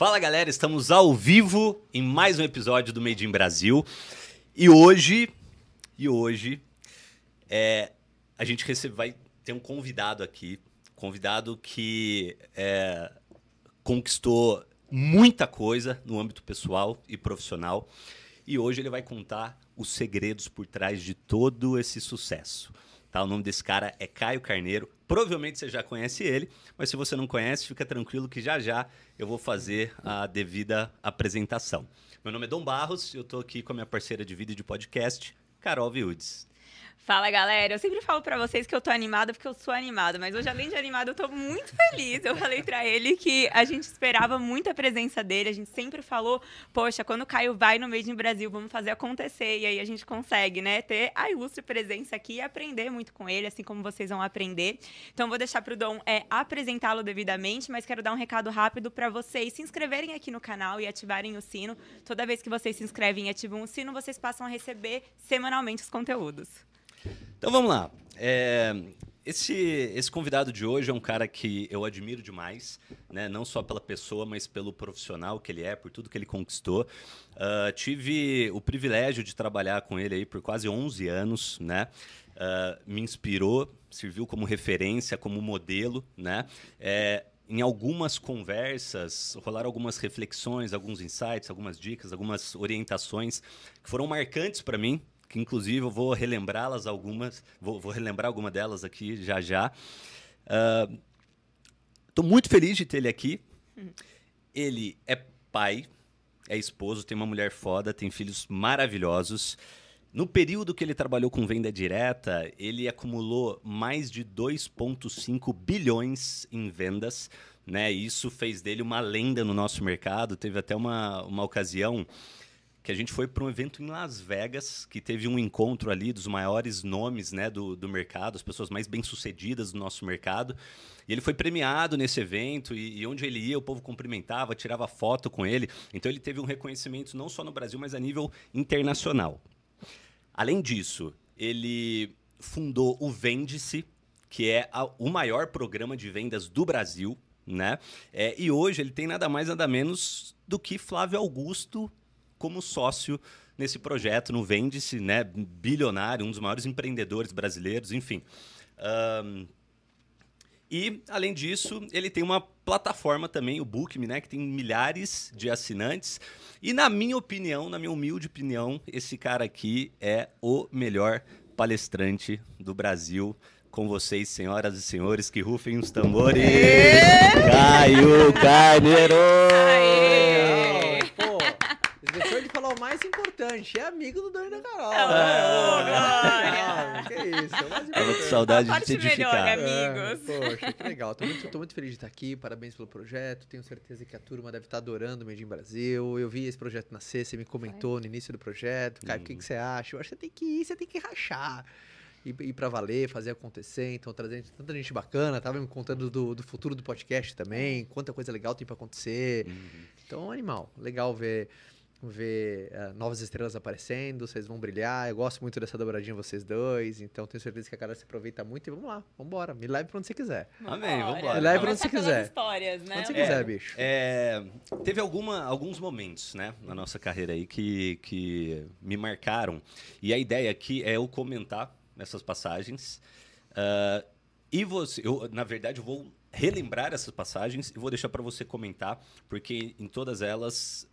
Fala galera, estamos ao vivo em mais um episódio do Made in Brasil. E hoje, e hoje, é, a gente recebe, vai ter um convidado aqui, convidado que é, conquistou muita coisa no âmbito pessoal e profissional. E hoje ele vai contar os segredos por trás de todo esse sucesso. Tá? O nome desse cara é Caio Carneiro. Provavelmente você já conhece ele, mas se você não conhece, fica tranquilo que já já eu vou fazer a devida apresentação. Meu nome é Dom Barros, eu estou aqui com a minha parceira de vídeo de podcast, Carol Viudes. Fala, galera. Eu sempre falo para vocês que eu tô animada porque eu sou animada, mas hoje, além de animada, eu tô muito feliz. Eu falei para ele que a gente esperava muita presença dele. A gente sempre falou, poxa, quando o Caio vai no Made in Brasil, vamos fazer acontecer. E aí a gente consegue, né, ter a ilustre presença aqui e aprender muito com ele, assim como vocês vão aprender. Então, vou deixar pro Dom é, apresentá-lo devidamente, mas quero dar um recado rápido para vocês se inscreverem aqui no canal e ativarem o sino. Toda vez que vocês se inscrevem e ativam o sino, vocês passam a receber semanalmente os conteúdos. Então vamos lá. É, esse, esse convidado de hoje é um cara que eu admiro demais, né? não só pela pessoa, mas pelo profissional que ele é, por tudo que ele conquistou. Uh, tive o privilégio de trabalhar com ele aí por quase 11 anos, né? Uh, me inspirou, serviu como referência, como modelo, né? É, em algumas conversas, rolaram algumas reflexões, alguns insights, algumas dicas, algumas orientações que foram marcantes para mim, que inclusive eu vou relembrá-las algumas, vou, vou, relembrar alguma delas aqui já já. Estou uh, muito feliz de ter ele aqui. Ele é pai, é esposo, tem uma mulher foda, tem filhos maravilhosos. No período que ele trabalhou com venda direta, ele acumulou mais de 2,5 bilhões em vendas. Né? Isso fez dele uma lenda no nosso mercado. Teve até uma, uma ocasião que a gente foi para um evento em Las Vegas, que teve um encontro ali dos maiores nomes né, do, do mercado, as pessoas mais bem-sucedidas do nosso mercado. E ele foi premiado nesse evento, e, e, onde ele ia, o povo cumprimentava, tirava foto com ele. Então ele teve um reconhecimento não só no Brasil, mas a nível internacional. Além disso, ele fundou o Vende-se, que é a, o maior programa de vendas do Brasil. Né? É, e hoje ele tem nada mais nada menos do que Flávio Augusto como sócio nesse projeto, no Vende-se, né? Bilionário, um dos maiores empreendedores brasileiros, enfim. Um, e, além disso, ele tem uma plataforma também, o Bookme, né, que tem milhares de assinantes. E, na minha opinião, na minha humilde opinião, esse cara aqui é o melhor palestrante do Brasil. Com vocês, senhoras e senhores, que rufem os tambores. Caio Carneiro! Aê! Deixou de falar o mais importante, é amigo do Dani da Carol. Oh, glória! Que isso, é o mais Tava com importante. saudade de te parte melhor, edificar. amigos. É, poxa, que legal. Tô muito, tô muito feliz de estar aqui. Parabéns pelo projeto. Tenho certeza que a turma deve estar adorando o Made in Brasil. Eu vi esse projeto nascer, você me comentou no início do projeto. Caio, o que, que você acha? Eu acho que você tem que ir, você tem que rachar. Ir, ir pra valer, fazer acontecer. Então, trazendo tanta gente bacana. Tava me contando do, do futuro do podcast também. Quanta coisa legal tem pra acontecer. Então, animal. Legal ver ver uh, novas estrelas aparecendo, vocês vão brilhar. Eu gosto muito dessa dobradinha vocês dois, então tenho certeza que a cara se aproveita muito e vamos lá, vamos embora. Me leve pra onde você quiser. Amém, vambora. Vambora. Leve pra onde você quiser. histórias, né? Onde você É, quiser, bicho. É, teve alguma, alguns momentos né, na nossa carreira aí que, que me marcaram. E a ideia aqui é eu comentar essas passagens. ah, e você, eu, na verdade, eu vou relembrar essas passagens e vou deixar para você comentar, porque em todas elas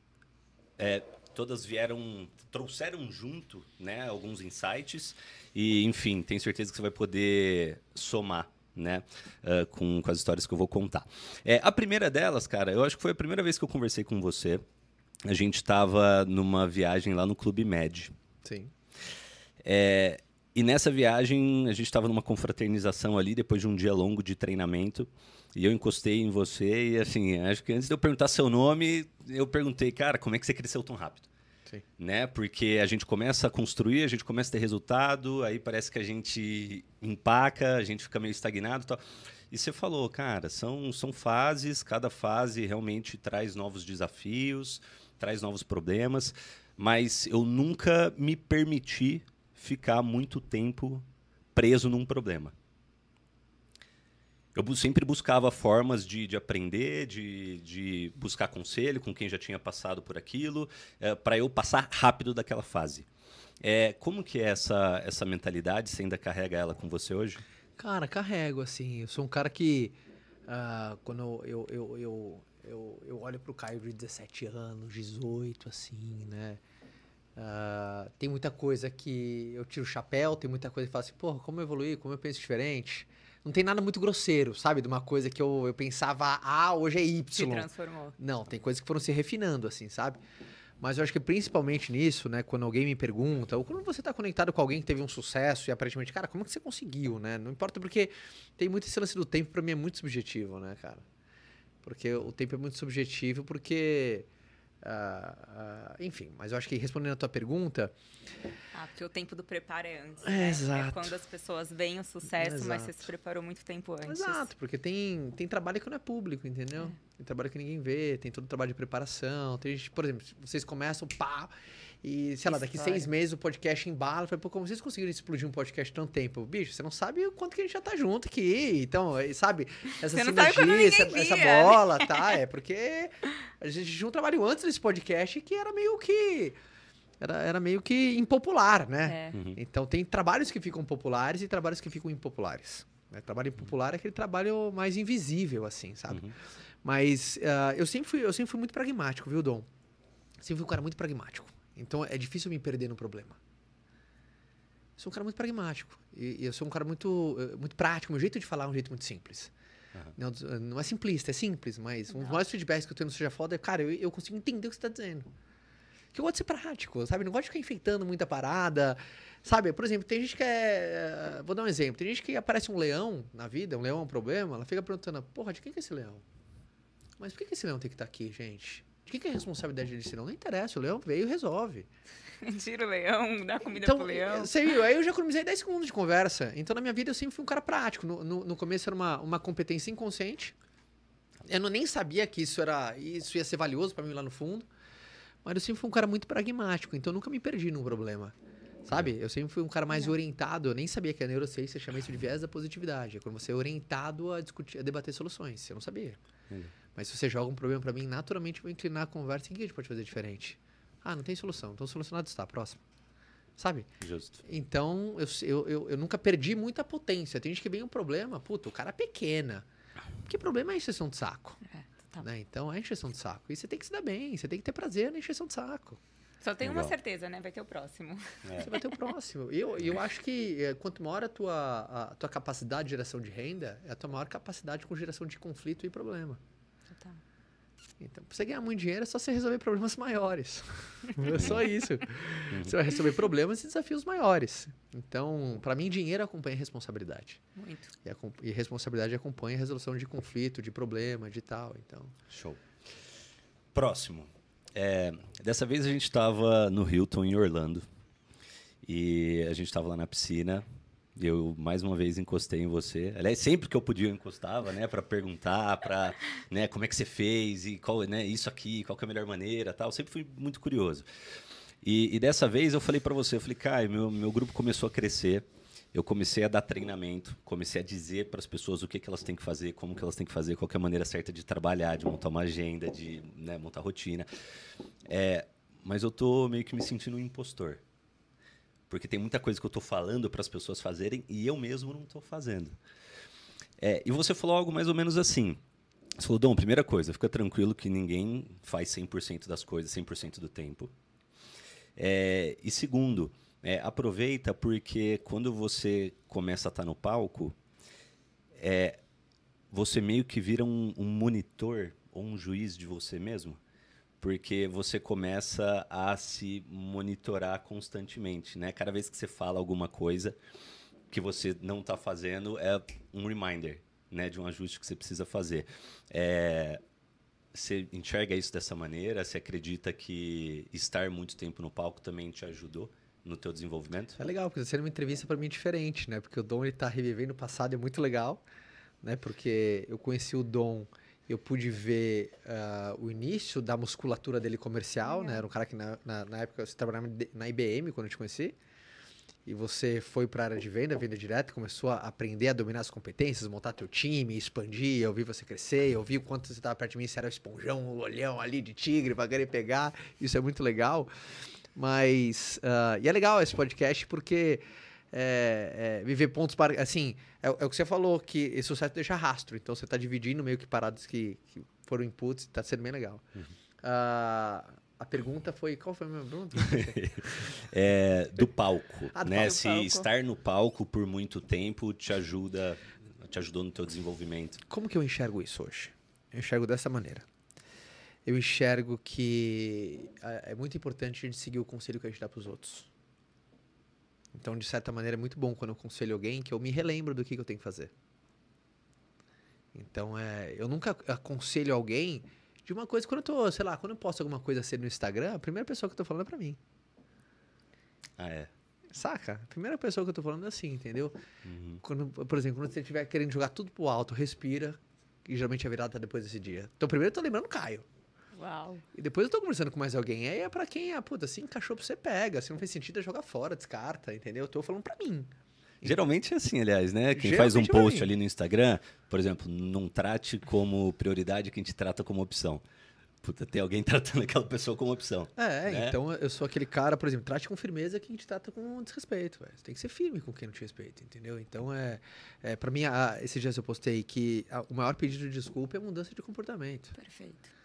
é, todas vieram, trouxeram junto, né, alguns insights e, enfim, tenho certeza que você vai poder somar, né, ah, com, com as histórias que eu vou contar. É, a primeira delas, cara, eu acho que foi a primeira vez que eu conversei com você. A gente estava numa viagem lá no Clube Med. Sim. É, e nessa viagem a gente estava numa confraternização ali depois de um dia longo de treinamento. E eu encostei em você e assim, acho que antes de eu perguntar seu nome, eu perguntei, cara, como é que você cresceu tão rápido? Sim. Né? Porque a gente começa a construir, a gente começa a ter resultado, aí parece que a gente empaca, a gente fica meio estagnado e tal. E você falou, cara, são, são fases, cada fase realmente traz novos desafios, traz novos problemas, mas eu nunca me permiti ficar muito tempo preso num problema. Eu sempre buscava formas de, de aprender, de, de buscar conselho com quem já tinha passado por aquilo, para eu passar rápido daquela fase. É, como que é essa, essa mentalidade? Você ainda carrega ela com você hoje? Cara, carrego, assim. Eu sou um cara que. ah, quando eu, eu, eu, eu, eu olho pro Caio de 17 anos, 18, assim, né? Ah, tem muita coisa que eu tiro o chapéu, tem muita coisa que eu falo assim, porra, como eu evoluí, como eu penso diferente. Não tem nada muito grosseiro, sabe? De uma coisa que eu, eu pensava, ah, hoje é Se Y. transformou. Não, tem coisas que foram se refinando, assim, sabe? Mas eu acho que principalmente nisso, né? Quando alguém me pergunta, ou quando você tá conectado com alguém que teve um sucesso e aparentemente, cara, como é que você conseguiu, né? Não importa porque tem muito esse lance do tempo, pra mim é muito subjetivo, né, cara? Porque o tempo é muito subjetivo, porque. Ah, enfim, mas eu acho que respondendo a tua pergunta, Ah, porque o tempo do preparo é antes. É, né? exato. É quando as pessoas veem o sucesso, mas você Exato. se preparou muito tempo antes. Exato, porque tem, tem trabalho que não é público, entendeu? Tem trabalho que ninguém vê, tem todo o trabalho de preparação. Tem gente, por exemplo, vocês começam, pá, e sei lá, daqui História. seis meses o podcast embala. Eu falei, pô, como vocês conseguiram explodir um podcast tanto tempo? Bicho, você não sabe o quanto que a gente já tá junto aqui. Então, eh, sabe, essa sinergia, essa, essa né? bola, tá? É porque a gente tinha um trabalho antes desse podcast que era meio que. Era, era meio que impopular, né? É. Uhum. Então tem trabalhos que ficam populares e trabalhos que ficam impopulares. né? Trabalho impopular é aquele trabalho mais invisível, assim, sabe? Uhum. Mas ah, eu, sempre fui, eu sempre fui muito pragmático, viu, Dom? Sempre fui um cara muito pragmático. Então é difícil me perder no problema. Eu sou um cara muito pragmático. E, e eu sou um cara muito, eh, muito prático. Meu jeito de falar é um jeito muito simples. Aham. Não, não é simplista, é simples, mas um dos maiores feedbacks que eu tenho no Seja Foda é, cara, eu, eu consigo entender o que você está dizendo. Que eu gosto de ser prático, sabe? Não gosto de ficar enfeitando muita parada. Sabe, por exemplo, tem gente que é. Vou dar um exemplo. Tem gente que aparece um leão na vida, um leão é um problema, ela fica perguntando, porra, de quem que é esse leão? Mas por que, que esse leão tem que estar aqui, gente? De quem que é a responsabilidade desse leão? Não interessa, o leão veio e resolve. Tira o leão, dá comida Então, pro leão. você viu, aí eu já economizei 10 segundos de conversa. Então, na minha vida, eu sempre fui um cara prático. No, no, no começo era uma, uma competência inconsciente. Eu não, nem sabia que isso era isso ia ser valioso para mim lá no fundo. Mas eu sempre fui um cara muito pragmático, então eu nunca me perdi num problema. Sabe? Eu sempre fui um cara mais Legal. orientado. Eu nem sabia que a neurociência chama isso de viés da positividade. É quando você é orientado a discutir, a debater soluções. Eu não sabia. Entendi. Mas se você joga um problema para mim, naturalmente eu vou inclinar a conversa. O que a gente pode fazer diferente? Ah, não tem solução. Então solucionado está. Próximo. Sabe? Justo. Então, eu, eu, eu, eu nunca perdi muita potência. Tem gente que vem um problema, puta, o cara é pequena. Porque problema é encheção de saco. É, total. Né? Então é encheção de saco. E você tem que se dar bem, você tem que ter prazer na encheção de saco. Só tem uma certeza, né? Vai ter o próximo. É. Você vai ter o próximo. E eu, eu acho que eh, quanto maior a tua, a tua capacidade de geração de renda, é a tua maior capacidade com geração de conflito e problema. Total. Então, pra você ganhar muito dinheiro, é só você resolver problemas maiores. é só isso. Você vai resolver problemas e desafios maiores. Então, pra mim, dinheiro acompanha responsabilidade. Muito. E, a, e responsabilidade acompanha a resolução de conflito, de problema, de tal. Então, Show. Próximo. É, dessa vez a gente estava no Hilton, em Orlando. E a gente estava lá na piscina. Eu, mais uma vez, encostei em você. Aliás, sempre que eu podia, eu encostava, né? Pra perguntar, pra, né? Como é que você fez? E qual, né? Isso aqui, qual é a melhor maneira, tal. Sempre fui muito curioso. E, e dessa vez eu falei pra você, eu falei, Caio, meu, meu grupo começou a crescer. Eu comecei a dar treinamento, comecei a dizer para as pessoas o que, que elas têm que fazer, como que elas têm que fazer, qual que é a maneira certa de trabalhar, de montar uma agenda, de né, montar rotina. É, mas eu tô meio que me sentindo um impostor. Porque tem muita coisa que eu tô falando para as pessoas fazerem e eu mesmo não tô fazendo. É, e você falou algo mais ou menos assim. Você falou, Dom, primeira coisa, fica tranquilo que ninguém faz 100% das coisas 100% do tempo. É, e segundo, é, aproveita porque quando você começa a estar no palco, é, você meio que vira um, um monitor ou um juiz de você mesmo. Porque você começa a se monitorar constantemente, né? Cada vez que você fala alguma coisa que você não está fazendo, é um reminder, né? De um ajuste que você precisa fazer. É, você enxerga isso dessa maneira? Você acredita que estar muito tempo no palco também te ajudou no teu desenvolvimento? é legal, porque sendo uma entrevista para mim diferente, né? Porque o Dom ele tá revivendo o passado, é muito legal, né? Porque eu conheci o Dom, eu pude ver ah, o início da musculatura dele comercial, né? Era um cara que na, na, na época eu trabalhava na IBM quando eu te conheci. e você foi para a área de venda, venda direta, começou a aprender a dominar as competências, montar teu time, expandir, eu vi você crescer, eu vi o quanto você estava perto de mim, você era o esponjão, o olhão ali de tigre para querer pegar, isso é muito legal. Mas, uh, e é legal esse podcast porque é, é, viver pontos para. Assim, é, é, o que você falou, que esse sucesso deixa rastro. Então você está dividindo meio que paradas que, que foram inputs, está sendo bem legal. Uhum. Uh, a pergunta foi. Qual foi a minha pergunta? é, do palco. Ah, do né? Palco. Se estar no palco por muito tempo te ajuda, te ajudou no teu desenvolvimento. Como que eu enxergo isso hoje? Eu enxergo dessa maneira. Eu enxergo que é, é muito importante a gente seguir o conselho que a gente dá para os outros. Então, de certa maneira, é muito bom quando eu aconselho alguém que eu me relembro do que, que eu tenho que fazer. Então, é, eu nunca aconselho alguém de uma coisa, quando eu tô, sei lá, quando eu posto alguma coisa assim no Instagram, a primeira pessoa que eu tô falando é pra mim. Ah, é? Saca? A primeira pessoa que eu tô falando é assim, entendeu? Uhum. Quando, por exemplo, quando você estiver querendo jogar tudo pro alto, respira, e geralmente a virada tá depois desse dia. Então, primeiro eu tô lembrando Caio. Uau. E depois eu tô conversando com mais alguém. Aí é pra quem, ah, puta, se encaixou pra você pega. Se não fez sentido, é jogar fora, descarta, entendeu? Eu tô falando pra mim. Geralmente é assim, aliás, né? Quem Geralmente faz um é post ali no Instagram, por exemplo, não trate como prioridade quem te trata como opção. Puta, tem alguém tratando aquela pessoa como opção. É, né? então eu sou aquele cara, por exemplo, trate com firmeza quem te trata com desrespeito. Véio. Você tem que ser firme com quem não te respeita, entendeu? Então, é, é para mim, a, esses dias eu postei que a, o maior pedido de desculpa é mudança de comportamento. Perfeito.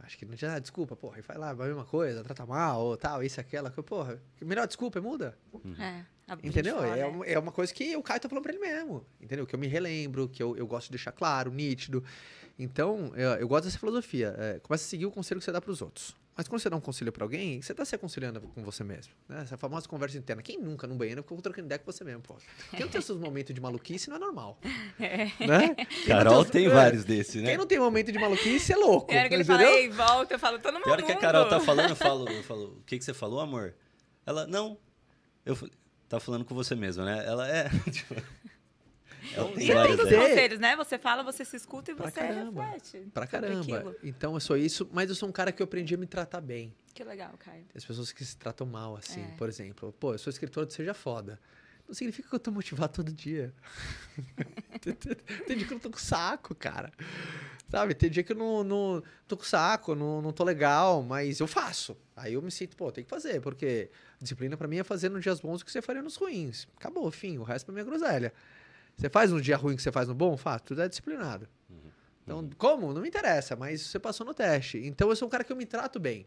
Acho que não tinha, ah, desculpa, porra, e vai lá, vai a mesma coisa, trata mal, ou tal, isso, aquela. Porra, melhor desculpa, é muda. Uhum. É. Entendeu? Fora, é, uma, é uma coisa que o Caio tá falando pra ele mesmo. Entendeu? Que eu me relembro, que eu, eu gosto de deixar claro, nítido. Então, eu, eu gosto dessa filosofia. É, começa a seguir o conselho que você dá pros outros. Mas quando você dá um conselho para alguém, você tá se aconselhando com você mesmo. Né? Essa famosa conversa interna. Quem nunca no banheiro ficou trocando ideia com você mesmo, pô? Quem não tem seus momentos de maluquice não é normal. É. Né? Carol tem, tem vários desses, né? Quem não tem momento de maluquice é louco. É que ele fala, ei, volta, eu falo, tô no Pior que a Carol tá falando, eu falo, eu falo, o que, que você falou, amor? Ela, não. Eu falei, tá falando com você mesmo, né? Ela é. Tipo, tem você tem os conselhos, né? Você fala, você se escuta e pra você caramba. reflete. Pra caramba. Então eu sou isso, mas eu sou um cara que eu aprendi a me tratar bem. Que legal, Caio. As pessoas que se tratam mal, assim, é. por exemplo. Pô, eu sou escritor do Seja Foda. Não significa que eu tô motivado todo dia. tem dia que eu tô com saco, cara. Sabe? Tem dia que eu não, não tô com saco, não, não tô legal, mas eu faço. Aí eu me sinto, pô, tem que fazer, porque disciplina para mim é fazer nos dias bons o que você faria nos ruins. Acabou, fim. O resto pra mim é groselha. Você faz um dia ruim que você faz no bom? Faz, tudo é disciplinado. Uhum. Então, uhum. como? Não me interessa, mas você passou no teste. Então, eu sou um cara que eu me trato bem.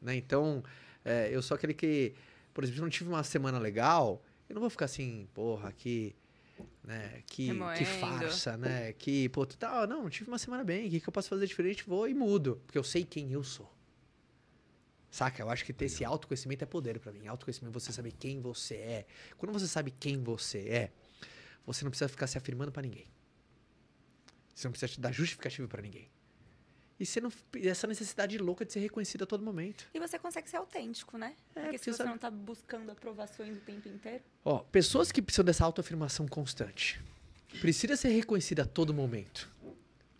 Né? Então, é, eu sou aquele que, por exemplo, se eu não tive uma semana legal, eu não vou ficar assim, porra, que. Né, que, que farsa, né? Que, pô, tal, não, não tive uma semana bem, o que, que eu posso fazer diferente? Vou e mudo, porque eu sei quem eu sou. Saca? Eu acho que ter esse autoconhecimento é poder para mim. Autoconhecimento é você saber quem você é. Quando você sabe quem você é, você não precisa ficar se afirmando para ninguém. Você não precisa dar justificativa para ninguém. E você não, essa necessidade louca de ser reconhecido a todo momento. E você consegue ser autêntico, né? É, porque se você sabe... não está buscando aprovações o tempo inteiro. Ó, pessoas que precisam dessa autoafirmação constante, precisa ser reconhecida a todo momento.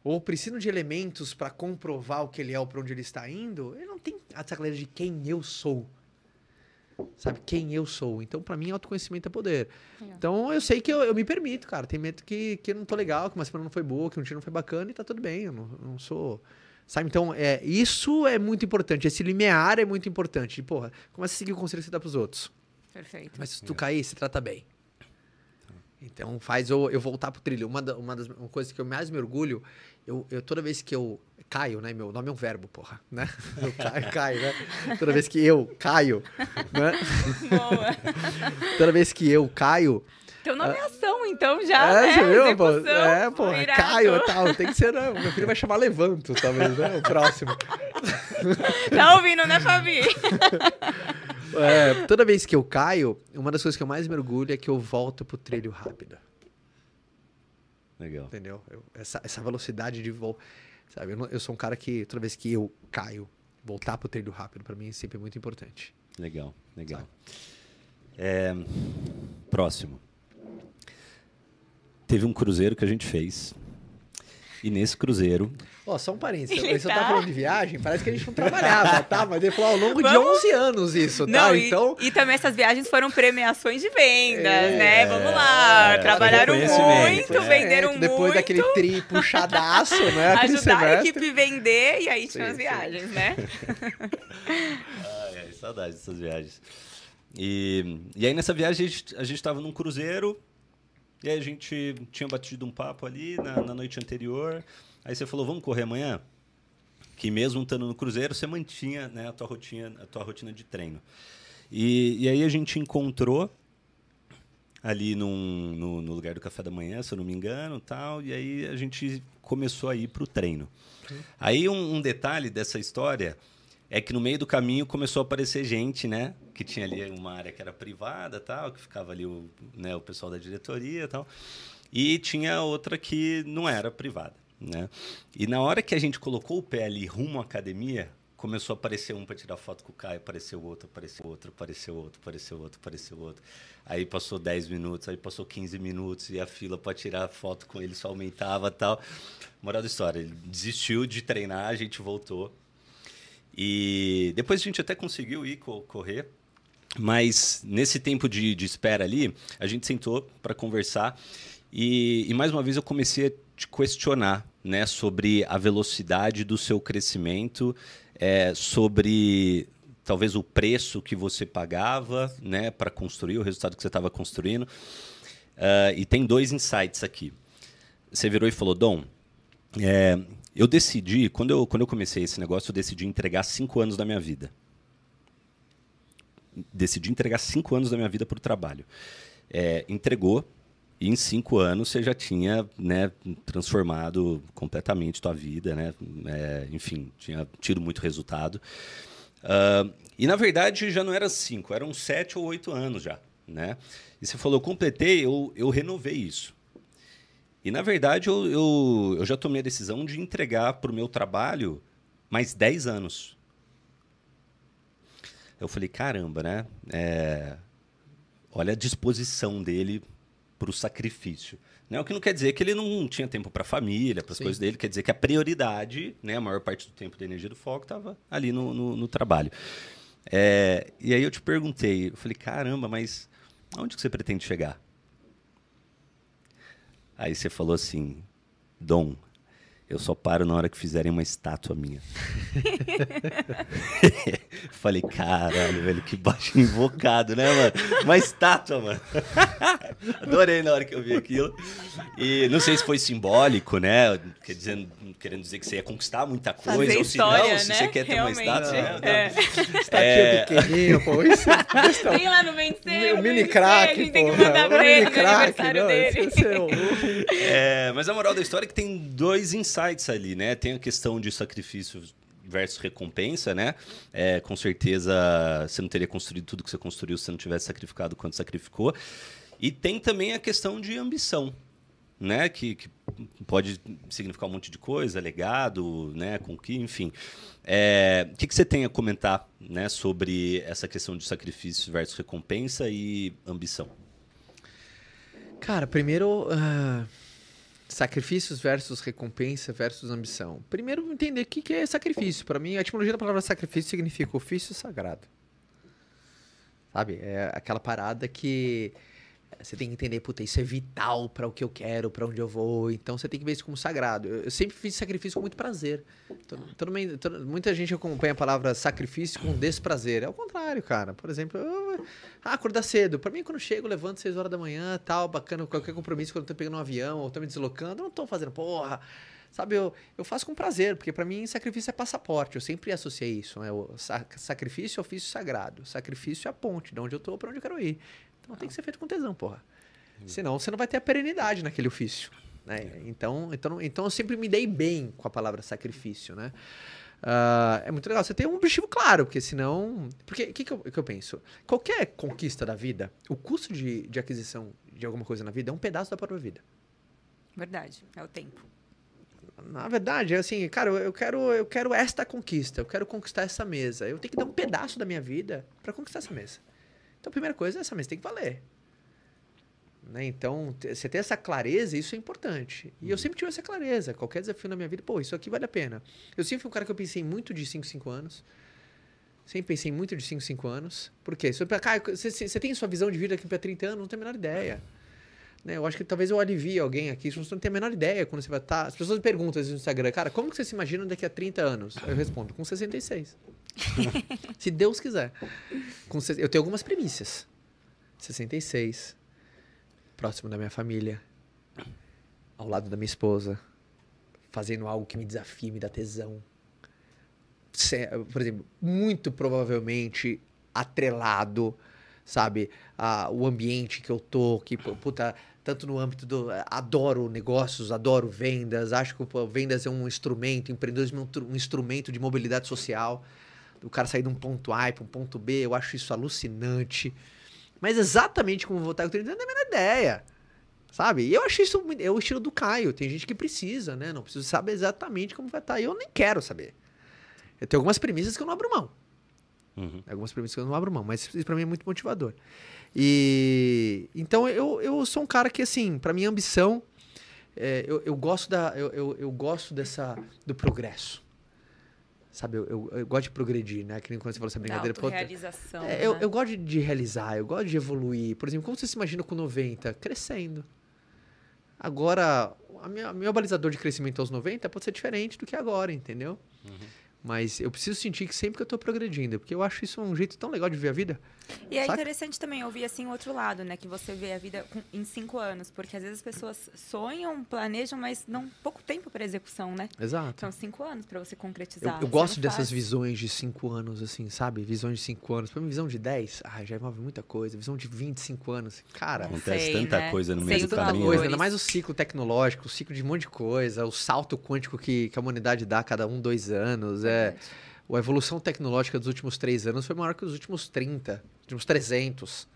Ou precisam de elementos para comprovar o que ele é ou para onde ele está indo, ele não tem essa clareza de quem eu sou sabe quem eu sou. Então, para mim, autoconhecimento é poder. Então, eu sei que eu, eu, me permito, cara. Tem momento que, que eu não tô legal, que uma semana não foi boa, que um dia não foi bacana e tá tudo bem. Eu não, não sou. Sabe? Então, é, isso é muito importante. Esse limiar é muito importante. E, porra, começa a seguir o conselho que você dá pros outros. Perfeito. Mas se tu cair, se trata bem. Então faz eu, eu voltar pro trilho. Uma, da, uma das uma coisas que eu mais me orgulho, eu, eu toda vez que eu caio, né? Meu nome é um verbo, porra, né? Eu caio, caio né? Toda vez que eu caio, né? Boa. toda vez que eu caio. Teu nome é ação, então, já, é, né? Você viu, pô? É, pô, caio e tal. Tem que ser, né? Meu filho vai chamar Levanto, talvez, né? O próximo. tá ouvindo, né, Fabi? É, toda vez que eu caio, uma das coisas que eu mais mergulho é que eu volto pro trilho rápido. Legal. Entendeu? Eu, essa, essa velocidade de voo. Sabe? Eu, eu, sou um cara que toda vez que eu caio, voltar pro trilho rápido para mim é sempre muito importante. Legal, legal. É, próximo. Teve um cruzeiro que a gente fez. E nesse cruzeiro. Ó, só um parênteses. Ele Você tá- tá falando de viagem? Parece que a gente não trabalhava, tá? Mas ele falou ao longo de Vamos- 11 anos isso, tá? Não, e, então. e também essas viagens foram premiações de vendas, É, né? Vamos lá, é, trabalharam muito, né? venderam Depois muito. daquele tri puxadaço, né? Ajudaram a equipe a vender e aí Sim, tinha as sim. viagens, né? Ai, ai, saudade dessas viagens. E, e aí nessa viagem a gente, a gente tava num cruzeiro, e aí a gente tinha batido um papo ali na, na noite anterior. Aí você falou, vamos correr amanhã? Que mesmo estando no cruzeiro, você mantinha né, a, tua rotina, a tua rotina de treino. E, e aí a gente encontrou ali num, no, no lugar do café da manhã, se eu não me engano, tal, e aí a gente começou a ir para o treino. Aí um, um detalhe dessa história é que no meio do caminho começou a aparecer gente, né? Que tinha ali uma área que era privada, tal, que ficava ali o, né, o pessoal da diretoria, tal, e tinha outra que não era privada, né? E na hora que a gente colocou o pé ali rumo à academia, começou a aparecer um para tirar foto com o Caio, apareceu outro, apareceu outro, apareceu outro, apareceu outro, apareceu outro. Aí passou 10 minutos, aí passou 15 minutos e a fila para tirar foto com ele só aumentava, tal. Moral da história, ele desistiu de treinar, a gente voltou. E depois a gente até conseguiu ir co- correr, mas nesse tempo de, de espera ali, a gente sentou para conversar e, e mais uma vez eu comecei a te questionar né, sobre a velocidade do seu crescimento, é, sobre talvez o preço que você pagava né, para construir o resultado que você estava construindo. Ah, e tem dois insights aqui. Você virou e falou, Dom, é, eu decidi, quando eu, quando eu comecei esse negócio, eu decidi entregar cinco anos da minha vida. Decidi entregar cinco anos da minha vida para o trabalho. É, entregou, e em cinco anos você já tinha né, transformado completamente tua vida, né? É, enfim, tinha tido muito resultado. Ah, e na verdade já não eram cinco, eram sete ou oito anos já. Né? E você falou, eu completei, eu, eu renovei isso. E na verdade eu, eu, eu já tomei a decisão de entregar para o meu trabalho mais 10 anos. Eu falei, caramba, né? É, olha a disposição dele para o sacrifício. Né? O que não quer dizer que ele não tinha tempo para a família, para as coisas dele, quer dizer que a prioridade, né, a maior parte do tempo da energia do foco estava ali no, no, no trabalho. É, e aí eu te perguntei, eu falei, caramba, mas aonde que você pretende chegar? Aí você falou assim, Dom, eu só paro na hora que fizerem uma estátua minha. Falei, caralho, velho, que baixo invocado, né, mano? Uma estátua, mano. Adorei na hora que eu vi aquilo. E não sei se foi simbólico, né? Quer dizer, querendo dizer que você ia conquistar muita coisa. Fazer ou se história, não, se né? você quer ter Realmente. uma estátua. né? É. Estatinha É. pequenininha, pô. Isso, isso é Vem lá no Vencer, o mini crack, gente tem que mandar pra ele mini no crack, aniversário não, dele. é mas a moral da história é que tem dois insights ali, né? Tem a questão de sacrifício versus recompensa, né? É, com certeza você não teria construído tudo que você construiu se não tivesse sacrificado quanto sacrificou. E tem também a questão de ambição, né? Que, que pode significar um monte de coisa, legado, né? Com que, enfim. É, o que, que você tem a comentar, né? Sobre essa questão de sacrifício versus recompensa e ambição? Cara, primeiro. ah, sacrifícios versus recompensa versus ambição. Primeiro, entender o que é sacrifício. Para mim, a etimologia da palavra sacrifício significa ofício sagrado. Sabe? É aquela parada que você tem que entender, puta, isso é vital para o que eu quero, para onde eu vou. Então você tem que ver isso como sagrado. Eu, eu sempre fiz sacrifício com muito prazer. Todo- todo mundo- todo- muita gente acompanha a palavra sacrifício com desprazer. É o contrário, cara. Por exemplo, eu, ah, acordar cedo. Pra mim, quando eu chego, eu levanto 6 horas da manhã, tal, bacana, qualquer compromisso, quando eu tô pegando um avião ou tô me deslocando, eu não tô fazendo, porra. Sabe, eu, eu faço com prazer, porque pra mim sacrifício é passaporte. Eu sempre associei isso, né? O sa- sacrifício é ofício sagrado. Sacrifício é a ponte, de onde eu tô pra onde eu quero ir. Então tem que ser feito com tesão, porra. Senão você não vai ter a perenidade naquele ofício. Né? Então, então, então eu sempre me dei bem com a palavra sacrifício, né? Ah, é muito legal você ter um objetivo claro, porque senão. Porque o que, que, eu, que eu penso? Qualquer conquista da vida, o custo de, de aquisição de alguma coisa na vida é um pedaço da própria vida. Verdade, é o tempo. Na verdade, é assim, cara, eu- eu quero, eu quero esta conquista, eu quero conquistar essa mesa. Eu tenho que dar um pedaço da minha vida para conquistar essa mesa. Então, a primeira coisa, essa mesa tem que valer. Né? Então, você ter essa clareza, isso é importante. E eu Uhum. sempre tive essa clareza. Qualquer desafio na minha vida, pô, isso aqui vale a pena. Eu sempre fui um cara que eu pensei muito de 5, 5 anos. Sempre pensei muito de 5, 5 anos. Por quê? Eu pe- Cara, você, você você tem sua visão de vida aqui para 30 anos? Não tenho a menor ideia. Né? Eu acho que talvez eu alivie alguém aqui. Você não tem a menor ideia quando você vai estar. As pessoas me perguntam às vezes no Instagram, cara, como que você se imagina daqui a 30 anos? Eu respondo, com 66. se Deus quiser. Com Eu tenho algumas premissas. 66. Próximo da minha família. Ao lado da minha esposa. Fazendo algo que me desafie, me dá tesão. Por exemplo, muito provavelmente atrelado, sabe? A- o ambiente que eu tô, que, pu- puta, tanto no âmbito do. Adoro negócios, adoro vendas, acho que vendas é um instrumento, empreendedorismo é um um instrumento de mobilidade social. O cara sair de um ponto A para um ponto B, eu acho isso alucinante. Mas exatamente como 30 anos, não é a menor ideia. Sabe? E eu acho isso é o estilo do Caio. Tem gente que precisa, né? Não precisa saber exatamente como vai estar. E eu nem quero saber. Eu tenho algumas premissas que eu não abro mão. Uhum. Algumas premissas que eu não abro mão, mas isso pra mim é muito motivador. E então eu, eu sou um cara que, assim, pra minha ambição, é, eu, eu gosto da. Eu, eu, eu gosto dessa. do progresso. Sabe, eu, eu, eu gosto de progredir, né? Que nem quando você falou essa Da brincadeira. pô, autorrealização. é, eu, né? eu gosto de, realizar, eu gosto de evoluir. Por exemplo, como você se imagina com 90? Crescendo. Agora, a minha, meu balizador de crescimento aos 90 pode ser diferente do que agora, entendeu? Mas eu preciso sentir que sempre que eu tô progredindo, porque eu acho isso um jeito tão legal de ver a vida. E é Saca? interessante também ouvir assim o outro lado, né? Que você vê a vida com- em cinco anos. Porque às vezes as pessoas sonham, planejam, mas não pouco tempo para execução, né? Exato. São cinco anos para você Eu, concretizar. eu Você gosto dessas faz. visões de 5 anos, assim, sabe? Visões de 5 anos. Pra mim, visão de 10, ah, já envolve muita coisa. Visão de 25 anos, cara. Não Acontece sei, tanta né? coisa no meio do caminho. coisa, ainda mais o ciclo tecnológico, o ciclo de um monte de coisa, o salto quântico que, que a humanidade dá a cada um, dois anos. É, Verdade. A evolução tecnológica dos últimos três anos foi maior que os últimos 30, os últimos 300.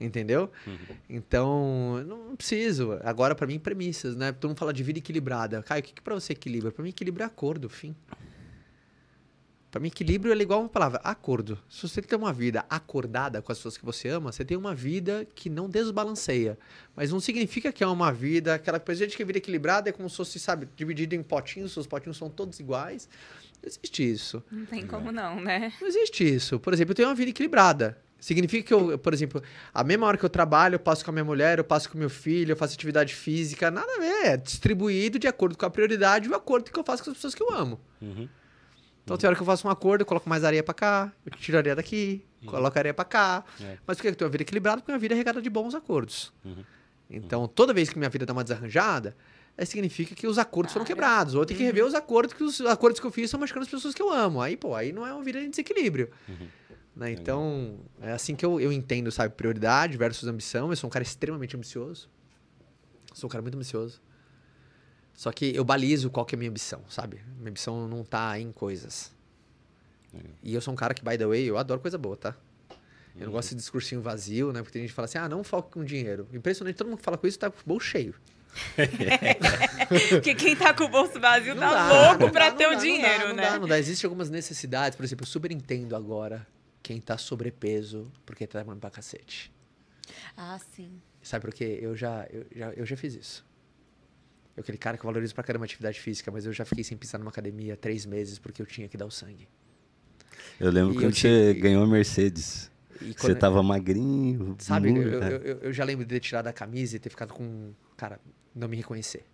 Entendeu? Então, eu não preciso. Agora, pra mim, premissas, né? Todo mundo fala de vida equilibrada. Caio, o que, que pra você equilibra? Pra mim, equilíbrio é acordo, fim. Pra mim, equilíbrio é igual uma palavra, acordo. Se você tem uma vida acordada com as pessoas que você ama, você tem uma vida que não desbalanceia. Mas não significa que é uma vida, aquela coisa de que a vida equilibrada é como se fosse, sabe, dividido em potinhos, os potinhos são todos iguais. Não existe isso. Não tem como não, né? Não existe isso. Por exemplo, eu tenho uma vida equilibrada. Significa que eu, por exemplo, a mesma hora que eu trabalho, eu passo com a minha mulher, eu passo com meu filho, eu faço atividade física, nada a ver. É distribuído de acordo com a prioridade e o acordo que eu faço com as pessoas que eu amo. Uhum. Então, tem hora que eu faço um acordo, eu coloco mais areia pra cá, eu tiro areia daqui, coloco areia pra cá. É. Mas por que eu tenho uma vida equilibrada? Porque minha vida é regada de bons acordos. Uhum. Então, toda vez que minha vida dá uma desarranjada, é, significa que os acordos foram Cara. quebrados. Ou eu tenho que rever os acordos, que os acordos que eu fiz estão machucando as pessoas que eu amo. Aí, pô, aí não é uma vida em desequilíbrio. Né? Então, é assim que eu, eu entendo, sabe? Prioridade versus ambição. Eu sou um cara extremamente ambicioso. Sou um cara muito ambicioso. Só que eu balizo qual que é a minha ambição, sabe? Minha ambição não tá em coisas. E eu sou um cara que, by the way, eu adoro coisa boa, tá? Eu não gosto de discursinho vazio, né? Porque tem gente que fala assim, ah, não foque com dinheiro. Impressionante, todo mundo que fala com isso tá com o bolso cheio. Porque quem tá com o bolso vazio Não tá dá, louco dá, ter não o dá, dinheiro, não dá, né? Não dá, não dá. Existem algumas necessidades. Por exemplo, eu super entendo agora quem tá sobrepeso porque tá trabalhando pra cacete. Ah, sim. Sabe por quê? Eu já, eu, já, eu já fiz isso. Eu aquele cara que valoriza pra caramba a atividade física, mas eu já fiquei sem pisar numa academia três meses porque eu tinha que dar o sangue. Eu lembro E quando eu você te- ganhou a Mercedes. E Você quando- tava magrinho. Sabe, muito- eu, eu, eu- eu já lembro de ter tirado a camisa e ter ficado com. Cara, não me reconhecer.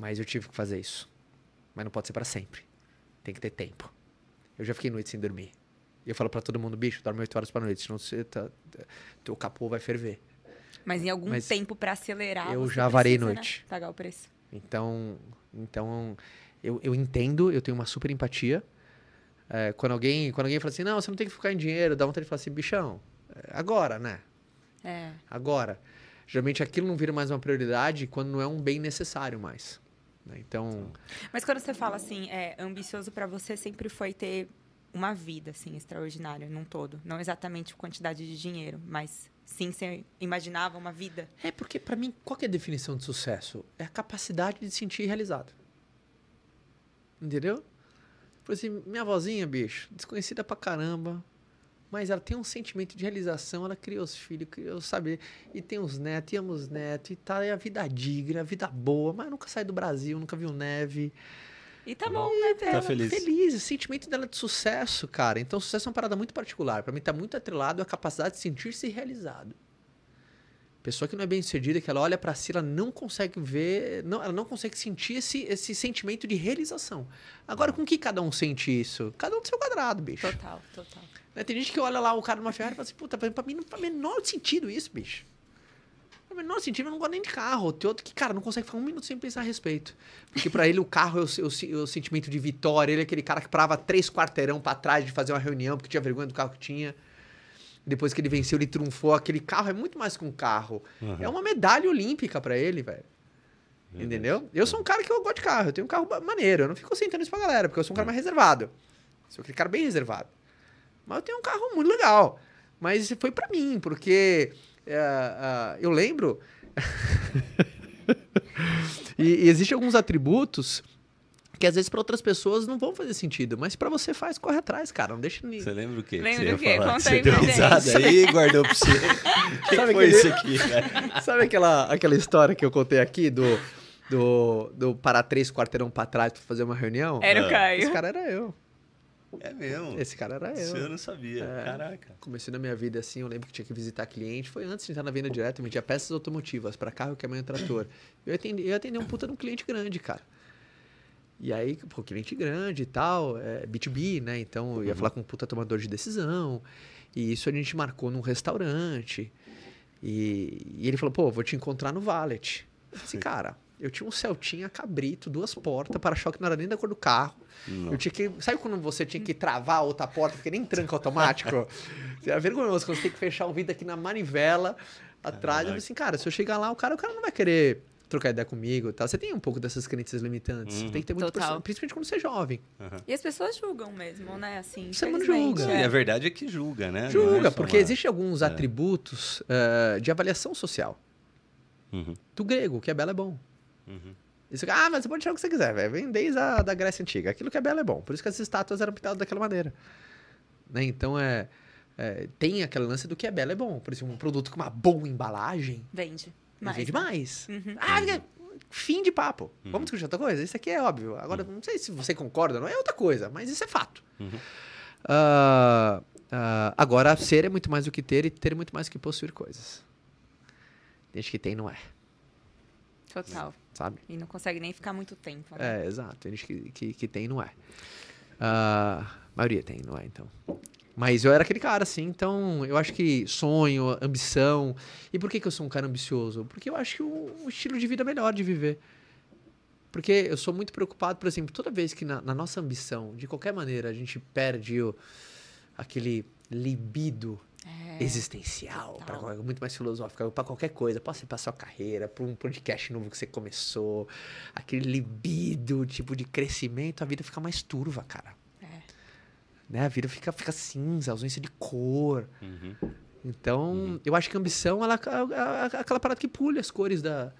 Mas eu tive que fazer isso. Mas não pode ser pra sempre. Tem que ter tempo. Eu já fiquei noite sem dormir. E eu falo pra todo mundo, bicho, dorme 8 horas pra noite, senão você tá, teu capô vai ferver. Mas em algum Mas tempo pra acelerar. eu já varei precisa, né, noite. Pagar o preço. Então, então eu, eu entendo, eu tenho uma super empatia. É, quando, alguém, quando alguém fala assim, não, você não tem que ficar em dinheiro, dá vontade de falar assim, bichão, é agora, né? É. agora. Geralmente aquilo não vira mais uma prioridade quando não é um bem necessário mais. né? Então, Mas quando você fala assim, é, ambicioso pra você sempre foi ter uma vida, assim, extraordinária, num todo. Não exatamente quantidade de dinheiro, mas sim você imaginava uma vida. é porque pra mim, qual que é a definição de sucesso? É a capacidade de se sentir realizado. Entendeu? Por assim, minha vozinha, bicho, desconhecida pra caramba, mas ela tem um sentimento de realização, ela criou os filhos, criou, sabe? E tem os netos, e ama os netos, e tá e a vida digna, a vida boa, mas nunca sai do Brasil, nunca viu neve. E tá bom, né? Tá feliz. feliz, o sentimento dela de sucesso, cara. Então, sucesso é uma parada muito particular. Pra mim, tá muito atrelado à capacidade de sentir-se realizado. Pessoa que não é bem sucedida, que ela olha pra si, ela não consegue ver, não, ela não consegue sentir esse, esse sentimento de realização. Agora, com que cada um sente isso? Cada um do seu quadrado, bicho. Total, total. Né, Tem gente que olha lá o cara numa Ferrari e fala assim, puta, pra mim não faz o menor sentido isso, bicho. Não faz o menor sentido, eu não gosto nem de carro. Tem outro que, cara, não consegue ficar um minuto sem pensar a respeito. Porque pra ele o carro é o, o o sentimento de vitória, ele é aquele cara que parava três quarteirão pra trás de fazer uma reunião porque tinha vergonha do carro que tinha. Depois que ele venceu, ele trunfou. Aquele carro é muito mais que um carro. É uma medalha olímpica pra ele, velho. Entendeu? Eu sou um cara que eu gosto de carro. Eu tenho um carro maneiro. Eu não fico sentando isso pra galera, porque eu sou um cara mais reservado. Sou aquele cara bem reservado. Mas eu tenho um carro muito legal. Mas foi pra mim, porque ah, eu lembro. e, e existem alguns atributos que às vezes pra outras pessoas não vão fazer sentido. Mas pra você faz, corre atrás, cara. Não deixa ninguém. Você lembra o quê? Lembra o quê? falar? Conta você aí deu risada aí e guardou pra você. O que Sabe foi aquele- isso aqui, velho? Sabe aquela, aquela história que eu contei aqui do, do, do parar três quarteirão pra trás pra fazer uma reunião? Era Ah. o Caio. Esse cara era eu. É mesmo. Esse cara era Isso eu eu. não sabia. É. Caraca. Comecei na minha vida assim, eu lembro que tinha que visitar cliente. Foi antes de entrar na venda direta, eu vendia peças automotivas para carro que é amanhã trator. Eu atendi, eu atendi um puta de um cliente grande, cara. E aí, pô, cliente grande e tal, é B2B, né? Então eu ia falar com um puta tomador de decisão. E isso a gente marcou num restaurante. E, e ele falou, pô, vou te encontrar no Valet. Eu falei assim, cara, eu tinha um Celtinha cabrito, duas portas, para-choque não era nem da cor do carro. Não. Eu tinha que. Sabe quando você tinha que travar a outra porta, porque nem tranca automático? é vergonhoso quando você tem que fechar o vidro aqui na manivela atrás. Eu falei assim, cara, se eu chegar lá, o cara, o cara não vai querer trocar ideia comigo e tal. Você tem um pouco dessas crenças limitantes. Uhum. tem que ter muito Total. perso- Principalmente quando você é jovem. E as pessoas julgam mesmo, né? Assim, Você não julga. E é. a verdade é que julga, né? É Julga, só porque uma- existem alguns é. atributos eh, de avaliação social. Uhum, Do grego, o que é belo é bom. uhum. Isso, ah, mas você pode achar o que você quiser, velho. Vem desde a da Grécia Antiga. Aquilo que é belo é bom. Por isso que as estátuas eram pintadas daquela maneira. Né? Então, é, é, tem aquele lance do que é belo é bom. Por exemplo, um produto com uma boa embalagem Vende. Mais, Mais, vende né? mais. Uhum. Ah, fim de papo. Vamos discutir outra coisa? Isso aqui é óbvio. Agora, não sei se você concorda, não é outra coisa, mas isso é fato. Uhum. Ah, ah, agora, ser é muito mais do que ter e ter é muito mais do que possuir coisas. Tem gente que tem e não é, Total. sabe? E não consegue nem ficar muito tempo. Né? É, exato. Tem gente que, que, que tem e não é. Ah, a maioria tem, não é, então. Mas eu era aquele cara, assim, então eu acho que sonho, ambição. E por que, que eu sou um cara ambicioso? Porque eu acho que um, estilo de vida melhor de viver. Porque eu sou muito preocupado, por exemplo, toda vez que na, na nossa ambição, de qualquer maneira, a gente perde o, aquele libido É. existencial, para muito mais filosófica, para qualquer coisa, pode ser para sua carreira, para um podcast novo que você começou, aquele libido, tipo de crescimento, a vida fica mais turva, cara. Né? A vida fica, fica cinza, ausência de cor. Uhum. Então, eu acho que a ambição ela é, é aquela parada que pulha as cores da,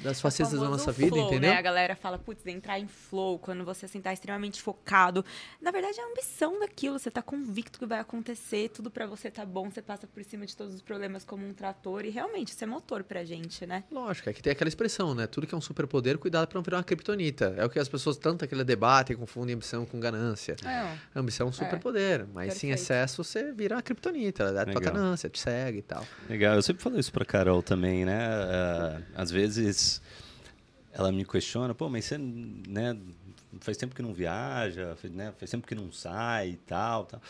das facetas da É nossa vida, flow, entendeu? Né? A galera fala, putz, entrar em flow, quando você sentar extremamente focado. Na verdade, é a ambição daquilo. Você tá convicto que vai acontecer, tudo pra você tá bom, você passa por cima de todos os problemas como um trator. E realmente, isso é motor pra gente, né? Lógico, é que tem aquela expressão, né? Tudo que é um superpoder, cuidado para não virar uma criptonita. É o que as pessoas tanto aquele debatem, confundem ambição com ganância. É, Ambição é um superpoder, mas se em perfeito. excesso você vira uma criptonita, dá tua ganância, te segue e tal. Legal, eu sempre falo isso pra Carol também, né? Ah, às vezes ela me questiona, pô, mas você, né, faz tempo que não viaja, né, faz tempo que não sai e tal, tal.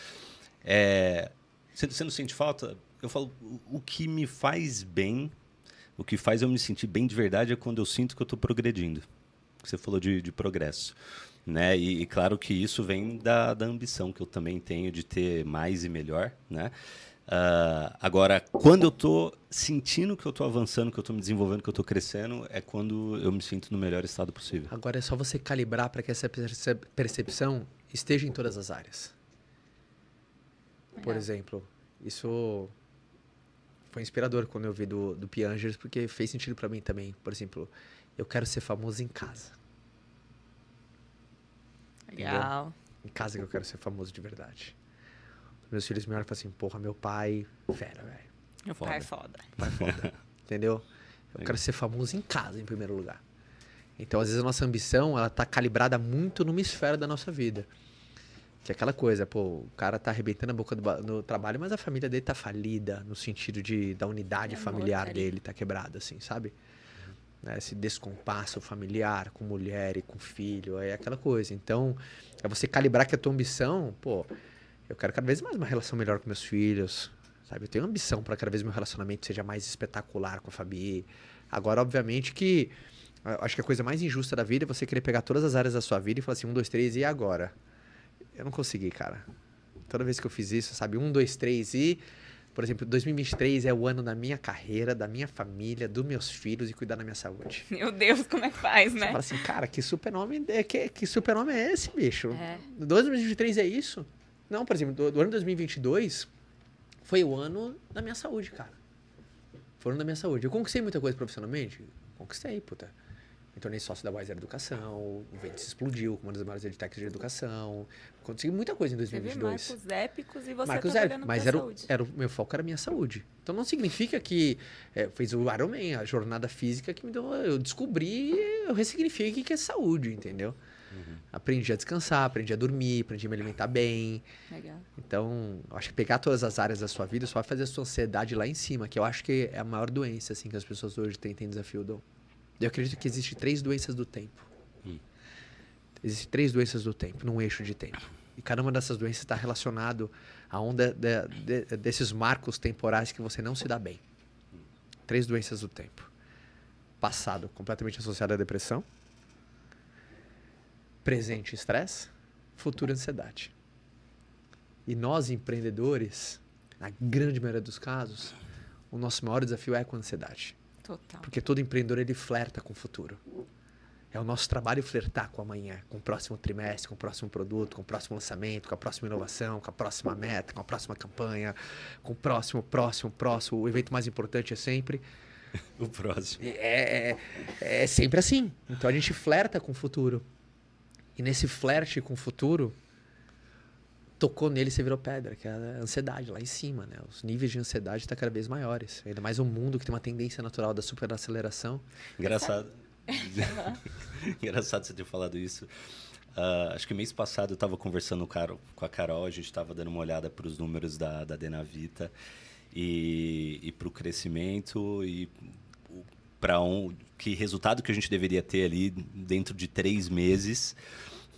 É, você, você não sente falta? Eu falo, o, que me faz bem, o que faz eu me sentir bem de verdade é quando eu sinto que eu tô progredindo. Você falou de, de progresso. Né? E, e claro que isso vem da, da ambição que eu também tenho de ter mais e melhor, né? Ah, agora, quando eu tô sentindo que eu tô avançando, que eu tô me desenvolvendo, que eu tô crescendo, é quando eu me sinto no melhor estado possível. Agora é só você calibrar para que essa perce- percepção esteja em todas as áreas. Por exemplo, isso foi inspirador quando eu vi do, do Piangers, porque fez sentido para mim também. Por exemplo, eu quero ser famoso em casa. legal. Em casa que eu quero ser famoso de verdade. Meus filhos me olham e falam assim, porra, meu pai, fera, velho. Meu Foda. pai é foda. Pai foda. Entendeu? Eu quero ser famoso em casa, em primeiro lugar. Então, às vezes, a nossa ambição, ela tá calibrada muito numa esfera da nossa vida. Que é aquela coisa, pô, o cara tá arrebentando a boca do no trabalho, mas a família dele tá falida, no sentido de da unidade Amor, familiar dele tá quebrada, assim, sabe? Né, Esse descompasso familiar com mulher e com filho, é aquela coisa. Então, é você calibrar que a tua ambição, pô, eu quero cada vez mais uma relação melhor com meus filhos, sabe? Eu tenho ambição para cada vez meu relacionamento seja mais espetacular com a Fabi. Agora, obviamente que eu acho que a coisa mais injusta da vida é você querer pegar todas as áreas da sua vida e falar assim, um, dois, três, e agora? Eu não consegui, cara. Toda vez que eu fiz isso, sabe? Um, dois, três e... Por exemplo, 2023 é o ano da minha carreira, da minha família, dos meus filhos e cuidar da minha saúde. Meu Deus, como é que faz, Você né? fala assim, cara, que super-nome é, que, que super é esse, bicho? É. 2023 é isso? Não, por exemplo, do, do ano 2022 foi o ano da minha saúde, cara. Foi o ano da minha saúde. Eu conquistei muita coisa profissionalmente? Conquistei, puta. Me tornei sócio da Wiser Educação, o Ventes explodiu como uma das maiores edtechs de educação. Consegui muita coisa em Teve 2022. marcos épicos e você Marcos tá olhando mas era, o- saúde. era meu foco era a minha saúde. Então não significa que é, fez o Ironman, a jornada física que me deu, eu descobri, eu ressignifiquei o que que é saúde, entendeu? Aprendi a descansar, aprendi a dormir, aprendi a me alimentar bem. Legal. Então, acho que pegar todas as áreas da sua vida só vai fazer a sua ansiedade lá em cima, que eu acho que é a maior doença assim que as pessoas hoje têm, têm desafio do. Eu acredito que existem três doenças do tempo. Hum. Existem três doenças do tempo, num eixo de tempo. E cada uma dessas doenças está relacionado a um de- de- de- desses marcos temporais que você não se dá bem. Três doenças do tempo. Passado, completamente associado à depressão. Presente, estresse. Futuro, ansiedade. E nós, empreendedores, na grande maioria dos casos, o nosso maior desafio é com a ansiedade. Total. Porque todo empreendedor ele flerta com o futuro. É o nosso trabalho flertar com amanhã, com o próximo trimestre, com o próximo produto, com o próximo lançamento, com a próxima inovação, com a próxima meta, com a próxima campanha, com o próximo, próximo, próximo. O evento mais importante é sempre. O próximo. É, é, é sempre assim. Então a gente flerta com o futuro. E nesse flerte com o futuro, tocou nele e você virou pedra, que é a ansiedade lá em cima, né? Os níveis de ansiedade estão cada vez maiores. Ainda mais um mundo que tem uma tendência natural da superaceleração. Engraçado. Engraçado você ter falado isso. Ah, acho que mês passado eu estava conversando com a Carol, a gente estava dando uma olhada para os números da, da Denavita e, e para o crescimento e para um que resultado que a gente deveria ter ali dentro de três meses.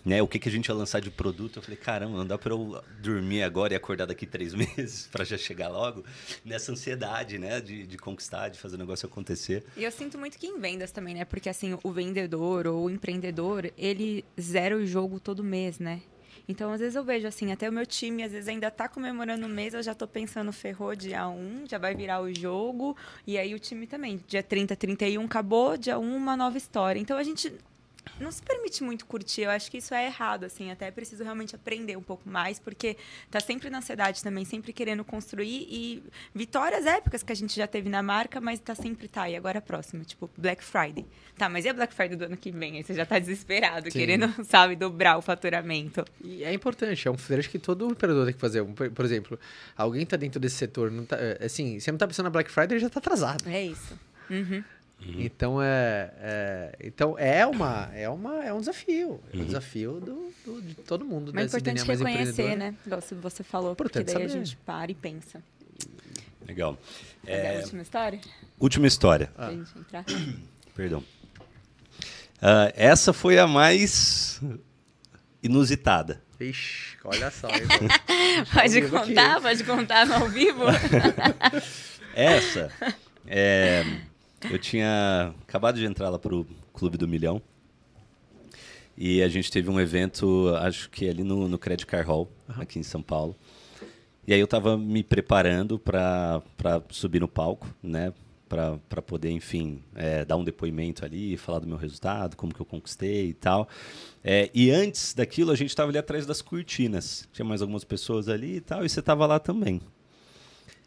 Né, o que, que a gente ia lançar de produto? Eu falei, caramba, não dá para eu dormir agora e acordar daqui três meses para já chegar logo nessa ansiedade, né, de, de conquistar, de fazer o negócio acontecer. E eu sinto muito que em vendas também, né? Porque assim, o vendedor ou o empreendedor, ele zera o jogo todo mês, né? Então, às vezes eu vejo assim, até o meu time, às vezes ainda tá comemorando o mês, eu já tô pensando, ferrou dia 1, já vai virar o jogo. E aí o time também, dia 30, 31 acabou, dia 1, uma nova história. Então a gente não se permite muito curtir. Eu acho que isso é errado, assim. Até preciso realmente aprender um pouco mais, porque tá sempre na ansiedade também, sempre querendo construir e vitórias épicas que a gente já teve na marca, mas tá sempre, tá, e agora a próxima, tipo, Black Friday. Tá, mas e a Black Friday do ano que vem? Aí você já tá desesperado, Sim. querendo, sabe, dobrar o faturamento. E é importante, é um flerte que todo empreendedor tem que fazer. Por por exemplo, alguém tá dentro desse setor, não tá, é, assim, você não tá pensando na Black Friday, ele já tá atrasado. É isso. Uhum. Então é, é- então é uma é uma é um desafio, é um desafio do, do- de todo mundo. Mas é importante reconhecer, né? Igual se você falou, porque Importante daí a saber. gente para e pensa. Legal. É a última história? última história. Ah. Pra gente entrar? Perdão. Ah, essa foi a mais inusitada. Ixi, olha só. Pode vivo aqui. contar? Pode contar no ao vivo? Essa, é, eu tinha acabado de entrar lá pro Clube do Milhão. E a gente teve um evento, acho que ali no, no Credit Car Hall, aqui em São Paulo. E aí eu tava me preparando para subir no palco, né? Para poder, enfim, é, dar um depoimento ali, falar do meu resultado, como que eu conquistei e tal. É, e antes daquilo, a gente estava ali atrás das cortinas. Tinha mais algumas pessoas ali e tal, e você estava lá também.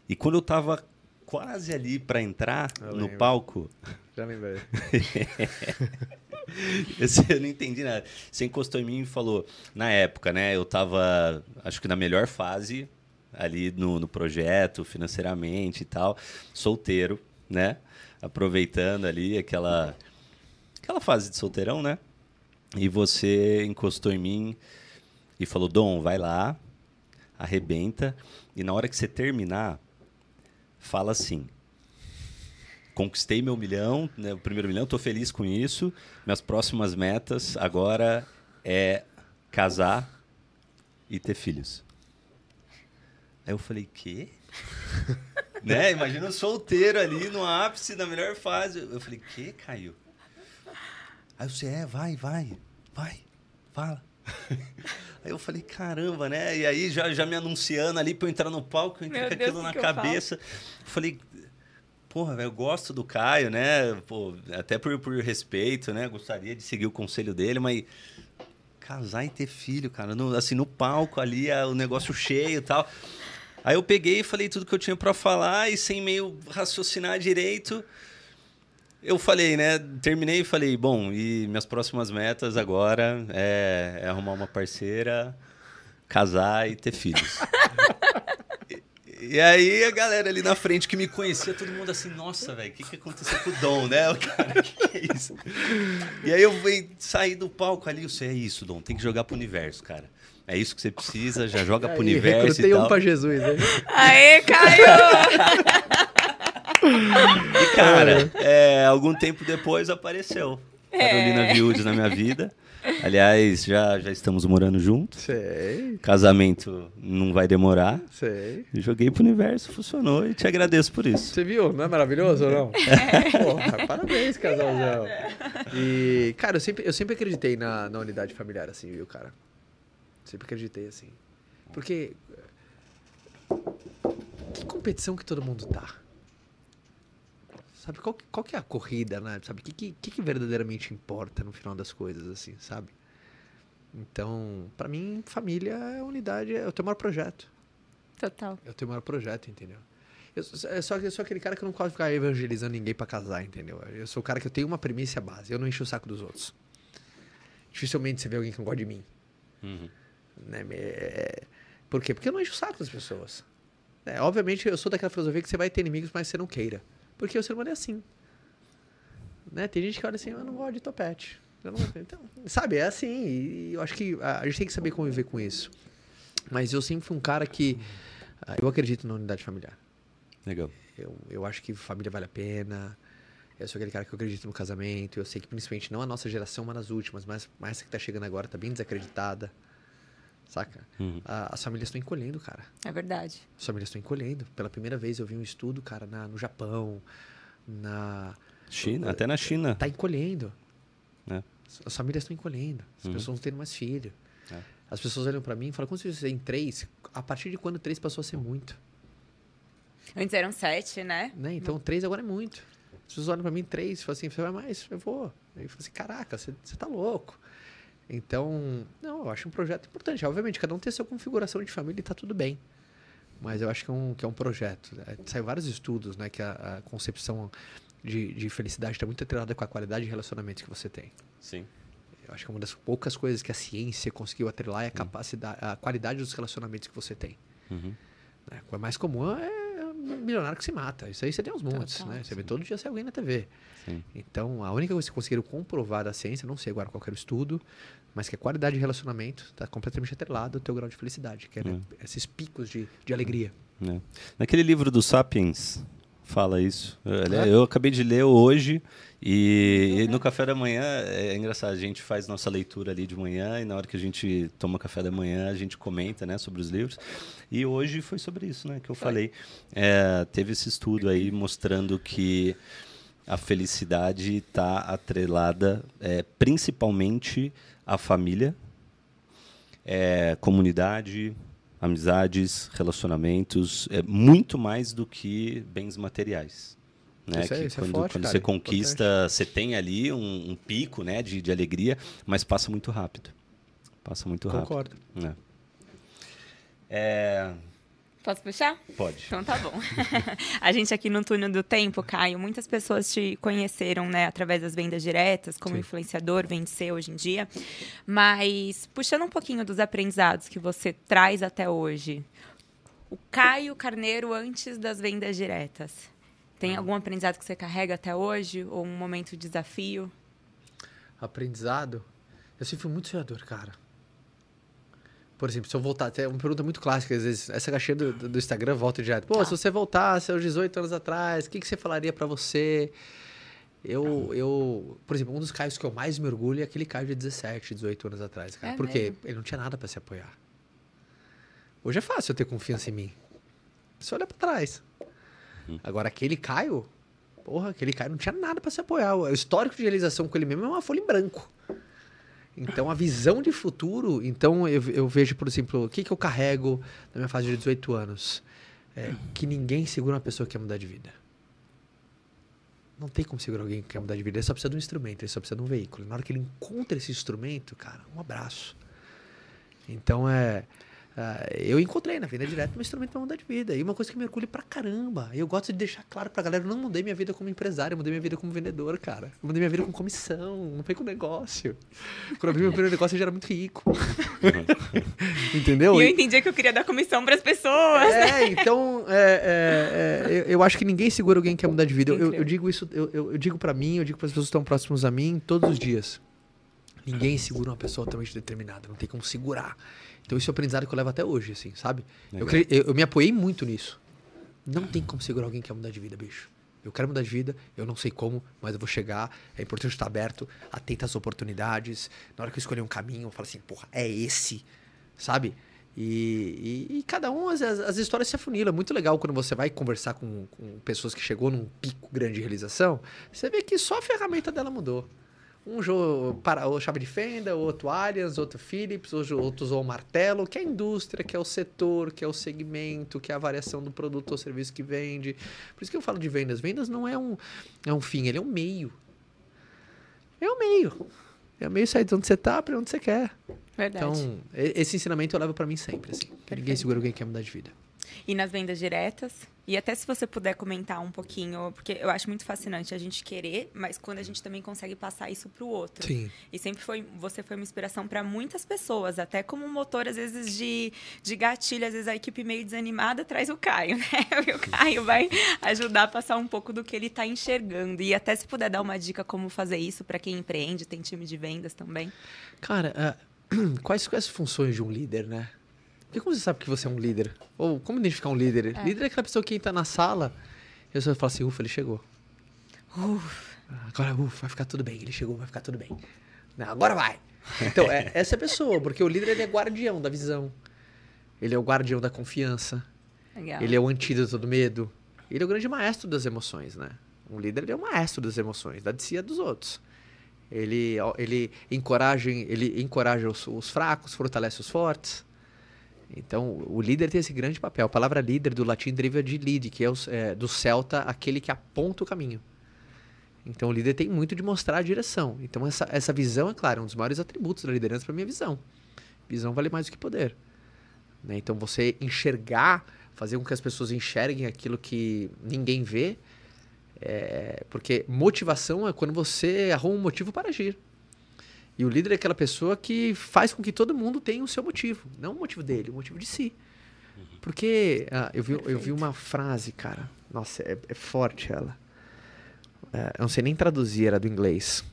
E quando eu tava quase ali para entrar Eu no lembro. palco, Já lembrei. eu não entendi nada. Você encostou em mim e falou, na época, né? Eu tava, acho que na melhor fase ali no, no projeto, financeiramente e tal, solteiro, né? Aproveitando ali aquela, aquela fase de solteirão, né? E você encostou em mim e falou: Dom, vai lá, arrebenta, e na hora que você terminar, fala assim. Conquistei meu milhão, né, o primeiro milhão, estou feliz com isso. Minhas próximas metas agora é casar e ter filhos. Aí eu falei, quê? né? Imagina solteiro ali no ápice da melhor fase. Eu falei, que, Caio? Aí você, é, vai, vai, vai, fala. Aí eu falei, caramba, né? E aí já, já me anunciando ali pra eu entrar no palco, eu entrei Meu com aquilo na que eu cabeça. falei, porra, velho, eu gosto do Caio, né? Pô, até por, por respeito, né? Gostaria de seguir o conselho dele, mas casar e ter filho, cara, no, assim, no palco ali, a- o negócio cheio e tal. Aí eu peguei e falei tudo que eu tinha pra falar e sem meio raciocinar direito, eu falei, né? Terminei e falei, bom, e minhas próximas metas agora é, é arrumar uma parceira, casar e ter filhos. e, aí a galera ali na frente que me conhecia, todo mundo assim, nossa, velho, o que, que aconteceu com o Dom, né? O cara, o que, que é isso? E aí eu fui sair do palco ali, você é isso, Dom, tem que jogar pro universo, cara. É isso que você precisa, já joga pro Aí, universo recrutei e um tal. pra Jesus, né? Aê, Caio! E, cara, é, algum tempo depois apareceu Carolina É. Viúdes na minha vida. Aliás, já, já estamos morando juntos. Sei, Casamento não vai demorar. sei. Joguei pro universo, funcionou e te agradeço por isso. Você viu? Não é maravilhoso ou não? Porra, parabéns, casalzão. E, cara, eu sempre, eu sempre acreditei na, na unidade familiar, assim, viu, cara? Sempre acreditei, assim. Porque. Que competição que todo mundo tá? Sabe, qual, que- qual que é a corrida, né? Sabe, o que, que, que verdadeiramente importa no final das coisas, assim, sabe? Então, pra mim, família é unidade, é o teu maior projeto. Total. É o teu maior projeto, entendeu? Eu, sou- eu, só, eu sou aquele cara que não gosta de ficar evangelizando ninguém pra casar, entendeu? Eu sou o cara que eu tenho uma premissa base, eu não encho o saco dos outros. Dificilmente você vê alguém que não gosta de mim. Uhum. Né? É, Por quê? Porque eu não encho o saco das pessoas. É, obviamente, eu sou daquela filosofia que você vai ter inimigos, mas você não queira. Porque o ser humano é assim. Né? Tem gente que olha assim, eu não gosto de topete. Não- Então, sabe, é assim. E eu acho que a, gente tem que saber conviver com isso. Mas eu sempre fui um cara que... ah, Eu acredito na unidade familiar. Legal. Eu, eu acho que família vale a pena. Eu sou aquele cara que eu acredito no casamento. Eu sei que principalmente não a nossa geração, mas nas últimas, mas, essa que tá chegando agora tá bem desacreditada. Saca? Uhum. A- as famílias estão encolhendo, cara. É verdade. As famílias estão encolhendo. Pela primeira vez eu vi um estudo, cara, na- no Japão, na. China, até na China. Tá encolhendo. É. As- As famílias estão encolhendo. As Uhum. pessoas não tendo mais filho. É. As pessoas olham pra mim e falam: quando você tem três? A partir de quando três passou a ser muito? Antes eram sete, né? Né? Então, três agora é muito. As pessoas olham pra mim, três, e falam assim, você vai mais? Eu vou. Aí eu falo assim, caraca, você, você tá louco. Então, não, eu acho um projeto importante. Obviamente, cada um tem a sua configuração de família e tá tudo bem. Mas eu acho que é um, que é um projeto. né? Saiu vários estudos, né? Que a, a concepção de, de felicidade está muito atrelada com a qualidade de relacionamentos que você tem. Sim. Eu acho que é uma das poucas coisas que a ciência conseguiu atrelar é a capacidade, a qualidade dos relacionamentos que você tem. Uhum. Né? O mais comum é milionário que se mata. Isso aí você tem uns montes, Total. né? Você vê todo dia sai alguém na TV. Sim. Então, a única coisa que conseguiram comprovar da ciência, não sei agora qual era o estudo, mas que a qualidade de relacionamento está completamente atrelada ao teu grau de felicidade, que é né, esses picos de, de alegria. É. Naquele livro do Sapiens, fala isso. Eu, É? eu acabei de ler hoje e, e no café da manhã é engraçado. A gente faz nossa leitura ali de manhã e na hora que a gente toma café da manhã a gente comenta, né, sobre os livros. E hoje foi sobre isso, né, que eu falei. É, teve esse estudo aí mostrando que a felicidade está atrelada é, principalmente à família, é, comunidade, amizades, relacionamentos, é muito mais do que bens materiais. Né? Isso é- isso é quando forte, quando cara, você é conquista, você tem ali um, um pico né, de, de alegria, mas passa muito rápido. Passa muito Concordo. rápido. né? É, Posso puxar? pode. Então tá bom. a gente aqui no Túnel do Tempo, Caio, muitas pessoas te conheceram, né, através das vendas diretas, como Sim. influenciador, vencer hoje em dia. Mas puxando um pouquinho dos aprendizados que você traz até hoje, o Caio Carneiro antes das vendas diretas. Tem algum aprendizado que você carrega até hoje? Ou um momento de desafio? Aprendizado? Eu sempre fui muito sonhador, cara. Por exemplo, se eu voltar, é uma pergunta muito clássica, às vezes, essa caixinha do, do Instagram volta direto. Pô, Tá. se você voltasse aos 18 anos atrás, o que, que você falaria pra você? Eu, eu, por exemplo, um dos caios que eu mais me orgulho é aquele caio de 17, 18 anos atrás, cara. É Porque mesmo? ele não tinha nada pra se apoiar. Hoje é fácil eu ter confiança em mim. Só olha pra trás. Agora, aquele Caio, porra, aquele Caio não tinha nada pra se apoiar. O histórico de realização com ele mesmo é uma folha em branco. Então, a visão de futuro. Então, eu, eu vejo, por exemplo, o que, que eu carrego na minha fase de 18 anos? É, que ninguém segura uma pessoa que quer mudar de vida. Não tem como segurar alguém que quer mudar de vida. Ele só precisa de um instrumento, ele só precisa de um veículo. Na hora que ele encontra esse instrumento, cara, um abraço. Então, é. Ah, eu encontrei na vida direta um instrumento para mudar de vida. E uma coisa que me orgulha pra caramba. Eu gosto de deixar claro pra galera: eu não mudei minha vida como empresário, eu mudei minha vida como vendedor, cara. Eu mudei minha vida com comissão, não foi com negócio. Quando eu abri meu primeiro negócio, eu já era muito rico. Entendeu? E eu entendi que eu queria dar comissão para as pessoas. É, então, é, é, é, eu, eu acho que ninguém segura alguém que quer mudar de vida. Eu, eu- digo isso, eu, eu, digo para mim, eu digo para as pessoas que estão próximas a mim todos os dias. Ninguém segura uma pessoa altamente determinada, não tem como segurar. Então, esse é o aprendizado que eu levo até hoje, assim, sabe? Eu, cre- eu, eu me apoiei muito nisso. Não tem como segurar alguém que quer mudar de vida, bicho. Eu quero mudar de vida, eu não sei como, mas eu vou chegar. É importante estar aberto, atento às oportunidades. Na hora que eu escolher um caminho, eu falo assim, porra, é esse, sabe? E, e- e cada um, as, as- as histórias se afunilam. É muito legal quando você vai conversar com, com pessoas que chegou num pico grande de realização, você vê que só a ferramenta dela mudou. Um usou para, o chave de fenda, outro Allianz, outro Philips, outro, outro usou o martelo, que é a indústria, que é o setor, que é o segmento, que é a variação do produto ou serviço que vende. Por isso que eu falo de vendas. Vendas não é um, é um fim, ele é um meio. É um meio. É o meio sair de onde você tá para onde você quer. Verdade. Então, esse ensinamento eu levo para mim sempre, assim. Ninguém segura alguém que quer mudar de vida. E nas vendas diretas. E até se você puder comentar um pouquinho, porque eu acho muito fascinante a gente querer, mas quando a gente também consegue passar isso pro outro. Sim. E sempre foi, você foi uma inspiração para muitas pessoas, até como um motor, às vezes, de, de gatilho. Às vezes a equipe meio desanimada traz o Caio, né? E o Caio vai ajudar a passar um pouco do que ele está enxergando. E até se puder dar uma dica como fazer isso para quem empreende, tem time de vendas também. Cara, ah, quais, quais as funções de um líder, né? Porque como você sabe que você é um líder? Ou como identificar um líder? É. Líder é aquela pessoa que entra na sala e você fala assim, ufa, ele chegou. Uf, Agora, ufa, vai ficar tudo bem. Ele chegou, vai ficar tudo bem. Não, agora vai. Então, é, essa é a pessoa, porque o líder ele é guardião da visão. Ele é o guardião da confiança. legal. Ele é o antídoto do medo. Ele é o grande maestro das emoções, né? Um líder ele é o maestro das emoções, da de e dos outros. Ele, ele, encoraja, ele encoraja os, os fracos, fortalece os fortes. Então, o líder tem esse grande papel. A palavra líder do latim deriva de lead, que é, os- é, do celta aquele que aponta o caminho. Então, o líder tem muito de mostrar a direção. Então, essa, essa visão, é claro, é um dos maiores atributos da liderança para é visão. Visão vale mais do que poder. né? Então, você enxergar, fazer com que as pessoas enxerguem aquilo que ninguém vê, é, porque motivação é quando você arruma um motivo para agir. E o líder é aquela pessoa que faz com que todo mundo tenha o seu motivo. Não o motivo dele, o motivo de si. Porque ah, eu, vi, eu vi uma frase, cara. Nossa, é, é forte ela. É, eu não sei nem traduzir, era do inglês.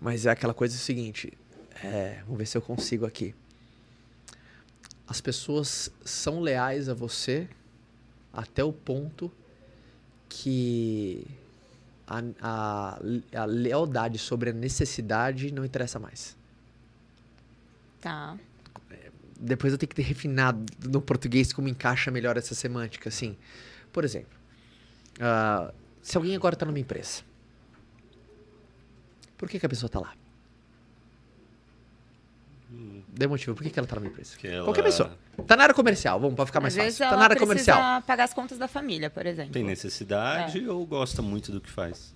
Mas é aquela coisa seguinte. é, vamos ver se eu consigo aqui. As pessoas são leais a você até o ponto que a, a, a lealdade sobre a necessidade não interessa mais. Tá. Depois eu tenho que ter refinado no português como encaixa melhor essa semântica, assim. Por exemplo, ah, se alguém agora está numa empresa, por que, que a pessoa está lá? Dê motivo, por que, que ela está numa empresa? Que ela Qualquer pessoa. Tá na área comercial, vamos, para ficar mais Às vezes fácil. Tá ela na área precisa comercial. pagar as contas da família, por exemplo. Tem necessidade ou gosta muito do que faz?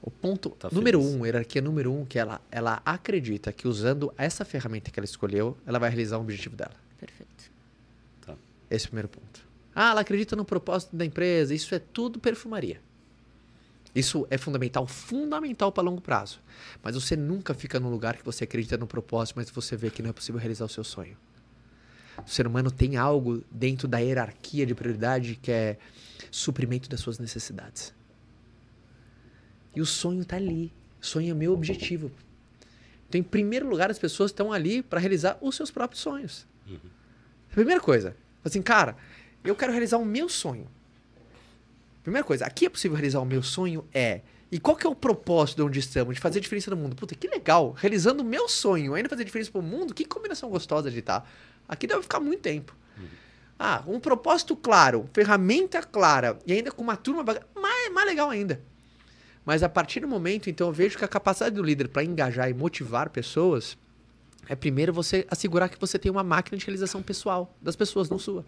O ponto Tá número feliz. um, hierarquia número um, que ela, ela acredita que usando essa ferramenta que ela escolheu, ela vai realizar o objetivo dela. Perfeito. Esse é o primeiro ponto. Ah, ela acredita no propósito da empresa. Isso é tudo perfumaria. Isso é fundamental, fundamental para longo prazo. Mas você nunca fica num lugar que você acredita no propósito, mas você vê que não é possível realizar o seu sonho. O ser humano tem algo dentro da hierarquia de prioridade que é suprimento das suas necessidades. E o sonho está ali. O sonho é meu objetivo. Então, em primeiro lugar, as pessoas estão ali para realizar os seus próprios sonhos. Uhum. Primeira coisa, assim, cara, eu quero realizar o meu sonho. Primeira coisa, aqui é possível realizar o meu sonho? É. E qual que é o propósito de onde estamos? De fazer diferença no mundo. Puta, que legal. Realizando o meu sonho, ainda fazer diferença pro mundo, que combinação gostosa de estar. Aqui deve ficar muito tempo. Uhum. Ah, um propósito claro, ferramenta clara e ainda com uma turma mais, mais legal ainda. Mas a partir do momento, então, eu vejo que a capacidade do líder para engajar e motivar pessoas é primeiro você assegurar que você tem uma máquina de realização pessoal das pessoas, não sua.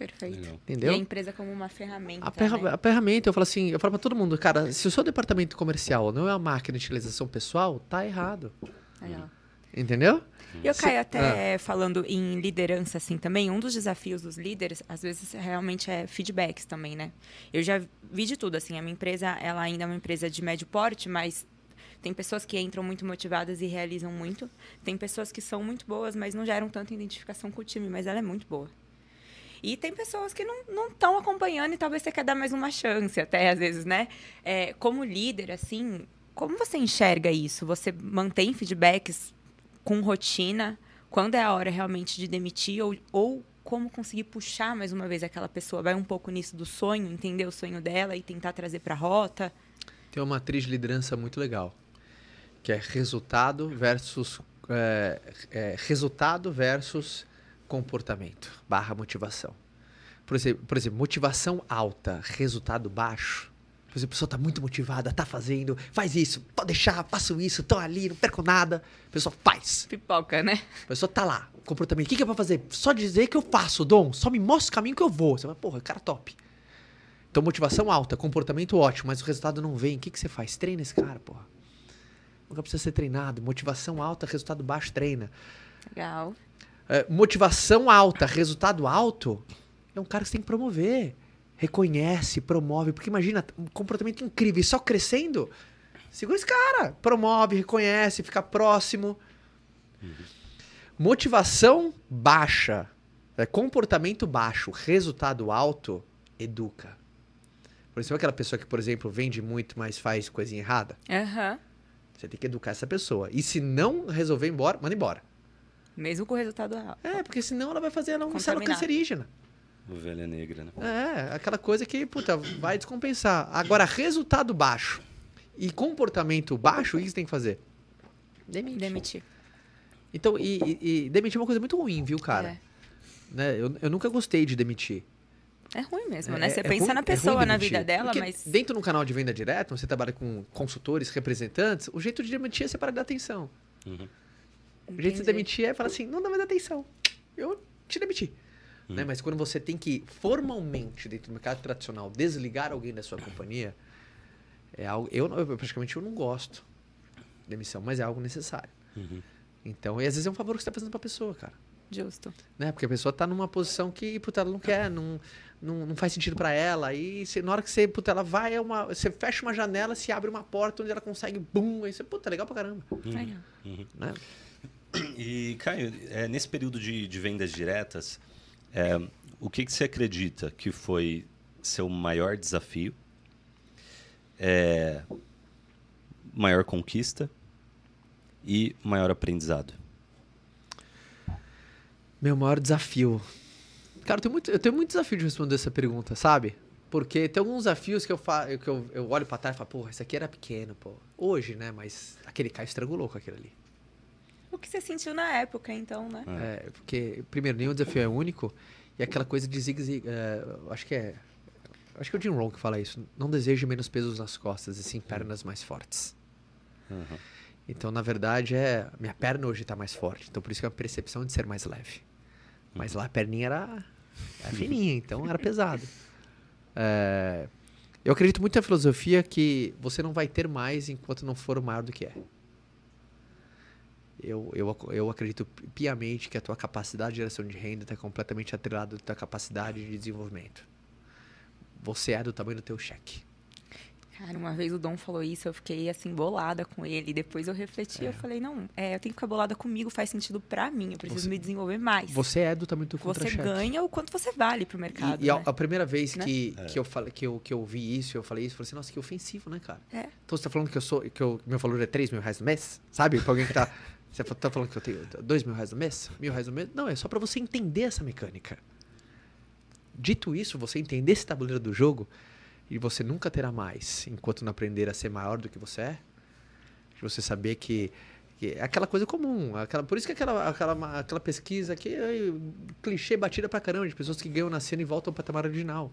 Perfeito. Entendeu? E a empresa como uma ferramenta. A, ferra né? a ferramenta, eu falo assim, eu falo para todo mundo, cara, se o seu departamento comercial não é uma máquina de realização pessoal, tá errado. Legal. Entendeu? E eu caio até ah. falando em liderança, assim, também, um dos desafios dos líderes, às vezes, realmente é feedbacks também, né? Eu já vi de tudo, assim, a minha empresa, ela ainda é uma empresa de médio porte, mas tem pessoas que entram muito motivadas e realizam muito. Tem pessoas que são muito boas, mas não geram tanta identificação com o time, mas ela é muito boa. E tem pessoas que não estão acompanhando e talvez você quer dar mais uma chance, até às vezes, né? É, como líder, assim, como você enxerga isso? Você mantém feedbacks com rotina? Quando é a hora realmente de demitir? Ou, ou como conseguir puxar mais uma vez aquela pessoa? Vai um pouco nisso do sonho, entender o sonho dela e tentar trazer para a rota? Tem uma matriz de liderança muito legal, que é resultado versus é, é, resultado versus comportamento barra motivação. Por exemplo, por exemplo, motivação alta, resultado baixo. Por exemplo, a pessoa está muito motivada, está fazendo, faz isso, pode deixar, faço isso, estou ali, não perco nada. A pessoa faz. Pipoca, né? A pessoa tá lá, comportamento. O que, que é pra fazer? Só dizer que eu faço, Dom. Só me mostra o caminho que eu vou. Você vai, porra, cara top. Então, motivação alta, comportamento ótimo, mas o resultado não vem. O que, que você faz? Treina esse cara, porra. Nunca precisa ser treinado. Motivação alta, resultado baixo, treina. Legal. É, motivação alta, resultado alto, é um cara que você tem que promover. Reconhece, promove. Porque imagina, um comportamento incrível e só crescendo. Segura esse cara. Promove, reconhece, fica próximo. Uhum. Motivação baixa, é, comportamento baixo, resultado alto, educa. Por exemplo, aquela pessoa que, por exemplo, vende muito, mas faz coisinha errada. Uhum. Você tem que educar essa pessoa. E se não resolver ir embora, manda embora. Mesmo com o resultado alto. É, porque senão ela vai fazer ela uma célula cancerígena. Ovelha negra, né? É, aquela coisa que, puta, vai descompensar. Agora, resultado baixo e comportamento baixo, o que você tem que fazer? Demitir. Demitir. Então, e, e, e, demitir é uma coisa muito ruim, viu, cara? É. Né? Eu, eu nunca gostei de demitir. É ruim mesmo, né? É, você é pensa ruim, na é pessoa, na vida dela, Porque mas. Dentro de um canal de venda direta, você trabalha com consultores, representantes, o jeito de demitir é separar da atenção. Uhum. O jeito de demitir é falar assim, não dá mais atenção. Eu te demiti. Hum. Né? Mas quando você tem que formalmente, dentro do mercado tradicional, desligar alguém da sua companhia, é algo. Eu, eu praticamente eu não gosto de demissão, mas é algo necessário. Uhum. Então, e às vezes é um favor que você está fazendo para a pessoa, cara. Justo. Né? Porque a pessoa está numa posição que, puta, ela não quer, não, não, não faz sentido para ela. E você, na hora que você, puta, ela vai, é uma, você fecha uma janela, se abre uma porta onde ela consegue, bum, aí você, puta, legal pra caramba. Uhum. Uhum. Né? E, Caio, é, nesse período de, de vendas diretas, é, o que, que você acredita que foi seu maior desafio, é, maior conquista e maior aprendizado? Meu maior desafio. Cara, eu tenho, muito, eu tenho muito desafio de responder essa pergunta, sabe? Porque tem alguns desafios que eu, fa que eu, eu olho pra trás e falo, porra, esse aqui era pequeno, pô. Hoje, né? Mas aquele cara estrangulou com aquele ali. O que você sentiu na época, então, né? É, porque, primeiro, nenhum desafio é único. E aquela coisa de zig-zig. Uh, acho que é. Acho que é o Jim Rohn que fala isso. Não deseje menos pesos nas costas, e sim pernas mais fortes. Uhum. Então, na verdade, é. Minha perna hoje está mais forte. Então, por isso que é a percepção de ser mais leve. Mas lá a perninha era, era fininha, então era pesado. É, eu acredito muito na filosofia que você não vai ter mais enquanto não for maior do que é eu, eu, eu acredito piamente que a tua capacidade de geração de renda está completamente atrelada à tua capacidade de desenvolvimento. Você é do tamanho do teu cheque. Cara, uma vez o Dom falou isso, eu fiquei assim, bolada com ele. Depois eu refleti, eu falei, não, é, eu tenho que ficar bolada comigo, faz sentido pra mim, eu preciso Você- me desenvolver mais. Você é do tamanho do Você contra-cheque. ganha o quanto você vale pro mercado. E, e a, né? a primeira vez Né? que, que, eu falei, que, eu, que eu vi isso, eu falei isso, eu falei assim, nossa, que ofensivo, né, cara? É. Então você tá falando que eu sou, que eu, meu valor é 3 mil reais no mês? Sabe? Pra alguém que tá. Você tá falando que eu tenho 2 mil reais no mês? Mil reais no mês? Não, é só pra você entender essa mecânica. Dito isso, você entender esse tabuleiro do jogo e você nunca terá mais enquanto não aprender a ser maior do que você é. Você saber que, que é aquela coisa comum. Aquela, por isso que aquela, aquela, aquela pesquisa que é clichê batida pra caramba de pessoas que ganham na cena e voltam ao patamar original.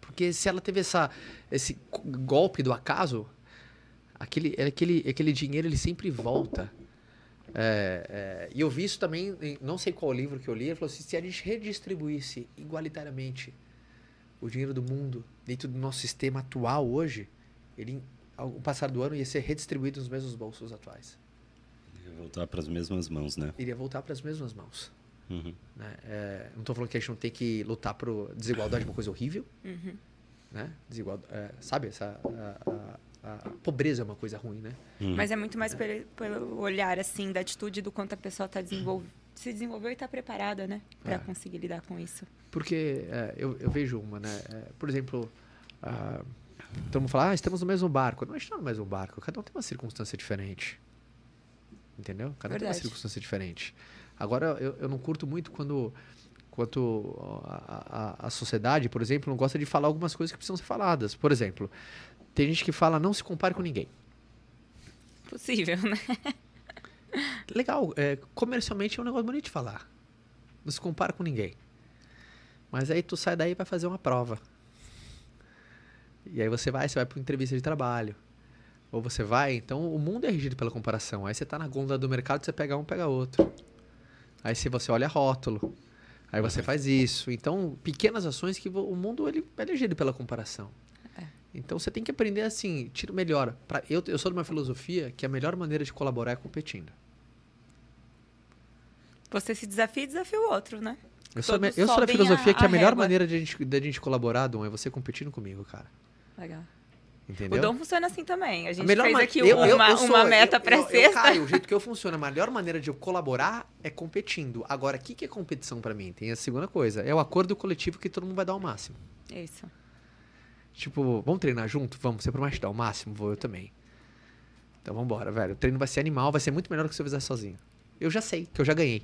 Porque se ela teve essa, esse golpe do acaso, aquele, aquele, aquele dinheiro ele sempre volta. É, é, e eu vi isso também, em não sei qual livro que eu li, ele falou assim, se a gente redistribuísse igualitariamente o dinheiro do mundo dentro do nosso sistema atual hoje, ele, ao passar do ano, ia ser redistribuído nos mesmos bolsos atuais. Voltar para as mesmas mãos, né? Iria voltar para as mesmas mãos. Uhum. né? É, não estou falando que a gente não tem que lutar por desigualdade, é uma coisa horrível, Uhum. né? Desigual, é, sabe, essa, a, a- a pobreza é uma coisa ruim, né? Uhum. Mas é muito mais pelo, pelo olhar, assim, da atitude do quanto a pessoa tá desenvol... se desenvolveu e tá preparada, né? Pra É. conseguir lidar com isso. Porque é, eu, eu vejo uma, né? É, por exemplo, ah, todo mundo fala, ah, estamos no mesmo barco. Não, a gente não é no mesmo barco. Cada um tem uma circunstância diferente. Entendeu? Cada um tem uma circunstância diferente. Agora, eu, eu não curto muito quando, quando a, a, a sociedade, por exemplo, não gosta de falar algumas coisas que precisam ser faladas. Por exemplo, tem gente que fala, não se compare com ninguém. Possível, né? Legal, é, comercialmente é um negócio bonito de falar. Não se compara com ninguém. Mas aí tu sai daí vai fazer uma prova. E aí você vai, você vai para entrevista de trabalho. Ou você vai, então o mundo é regido pela comparação. Aí você tá na gôndola do mercado, você pega um, pega outro. Aí se você olha rótulo, aí você faz isso. Então, pequenas ações que o mundo ele é regido pela comparação. É. Então você tem que aprender assim, tira o melhor. Pra, eu, eu sou de uma filosofia que a melhor maneira de colaborar é competindo. Você se desafia e desafia o outro, né? Eu sou, eu sou da filosofia a- que a, a melhor régua. maneira de a, gente, de a gente colaborar, Dom, é você competindo comigo, cara. Legal. Entendeu? O Dom funciona assim também. A gente melhor fez aqui eu- uma, eu- eu sou- uma meta pra sexta. Caio, o jeito que eu funciono, a melhor maneira de eu colaborar é competindo. Agora, o que, que é competição pra mim? Tem a segunda coisa. É o acordo coletivo que todo mundo vai dar o máximo. Isso. Tipo, vamos treinar junto? Vamos, você promete dar o máximo? Vou eu também. Então vamos embora, velho. O treino vai ser animal, vai ser muito melhor do que se eu fizesse sozinho. Eu já sei, que eu já ganhei.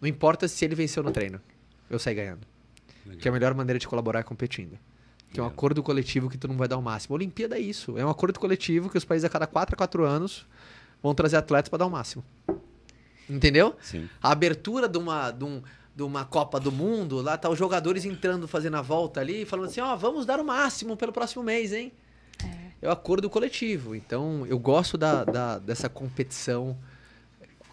Não importa se ele venceu no treino. Eu saí ganhando. Legal. Que a melhor maneira de colaborar é competindo. Que é um Legal. acordo coletivo que todo mundo vai dar o máximo. A Olimpíada é isso. É um acordo coletivo que os países a cada 4 a 4 anos vão trazer atletas para dar o máximo. Entendeu? Sim. A abertura de uma, de, um- de uma Copa do Mundo, lá tá os jogadores entrando, fazendo a volta ali, falando assim, ó, vamos dar o máximo pelo próximo mês, hein? É o acordo coletivo. Então, eu gosto da, da- dessa competição,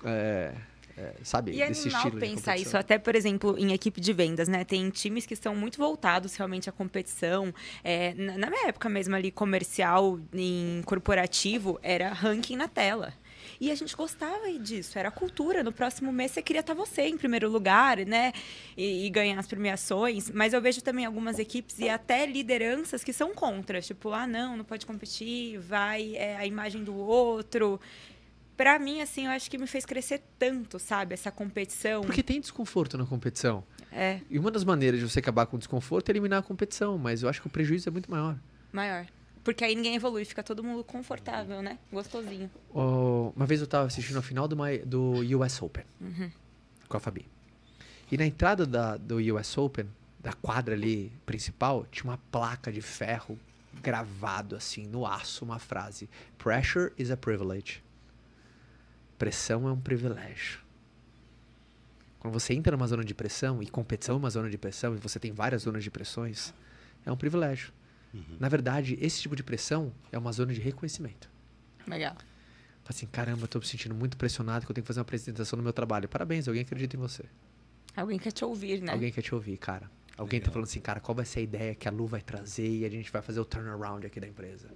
é, é, sabe? E é desse animal estilo de pensar isso, até, por exemplo, em equipe de vendas, né? Tem times que são muito voltados realmente à competição. É, na, na minha época mesmo ali, comercial, em corporativo, era ranking na tela. E a gente gostava disso, era a cultura. No próximo mês você queria estar você em primeiro lugar, né? E, e ganhar as premiações. Mas eu vejo também algumas equipes e até lideranças que são contra. Tipo, ah, não, não pode competir, vai é, a imagem do outro. Pra mim, assim, eu acho que me fez crescer tanto, sabe? Essa competição. Porque tem desconforto na competição. É, E uma das maneiras de você acabar com o desconforto é eliminar a competição, mas eu acho que o prejuízo é muito maior. maior. Porque aí ninguém evolui, fica todo mundo confortável, né? Gostosinho. Ó, uma vez eu tava assistindo a final do, do US Open com a Fabi. E na entrada da, do US Open, da quadra ali principal, tinha uma placa de ferro gravado assim no aço, uma frase: Pressure is a privilege. Pressão é um privilégio. Quando você entra numa zona de pressão, e competição é uma zona de pressão, e você tem várias zonas de pressões, é um privilégio. Na verdade, esse tipo de pressão é uma zona de reconhecimento. Legal. Fala assim, caramba, eu tô me sentindo muito pressionado que eu tenho que fazer uma apresentação no meu trabalho. Parabéns, alguém acredita em você. Alguém quer te ouvir, né? Alguém quer te ouvir, cara. Alguém tá Legal. falando assim, cara, qual vai ser a ideia que a Lu vai trazer e a gente vai fazer o turnaround aqui da empresa.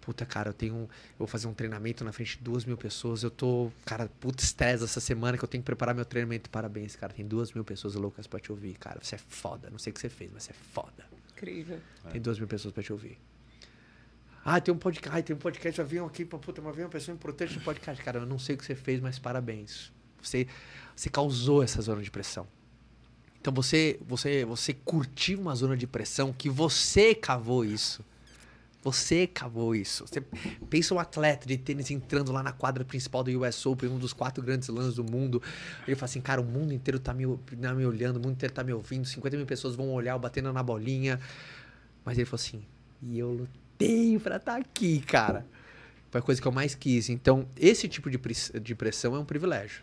Puta, cara, eu tenho. um- Eu vou fazer um treinamento na frente de duas mil pessoas. Eu tô, cara, puta estresse essa semana que eu tenho que preparar meu treinamento. Parabéns, cara. Tem duas mil pessoas loucas pra te ouvir, cara. Você é foda. Não sei o que você fez, mas você é foda. Incrível. Tem duas mil pessoas pra te ouvir. Ah, tem um podcast, ah, tem um podcast, avião aqui, pô, puta, um avião, uma pessoa importante no podcast. Cara, eu não sei o que você fez, mas parabéns. Você, você causou essa zona de pressão. Então você, você, você curtiu uma zona de pressão que você cavou isso. Você cavou isso. Você pensa um atleta de tênis entrando lá na quadra principal do US Open, um dos quatro grandes lãs do mundo. Ele fala assim, cara, o mundo inteiro tá me, tá me olhando, o mundo inteiro tá me ouvindo, 50 mil pessoas vão olhar, batendo na bolinha. Mas ele falou assim, e eu lutei pra estar tá aqui, cara. Foi a coisa que eu mais quis. Então, esse tipo de, pressão é um privilégio.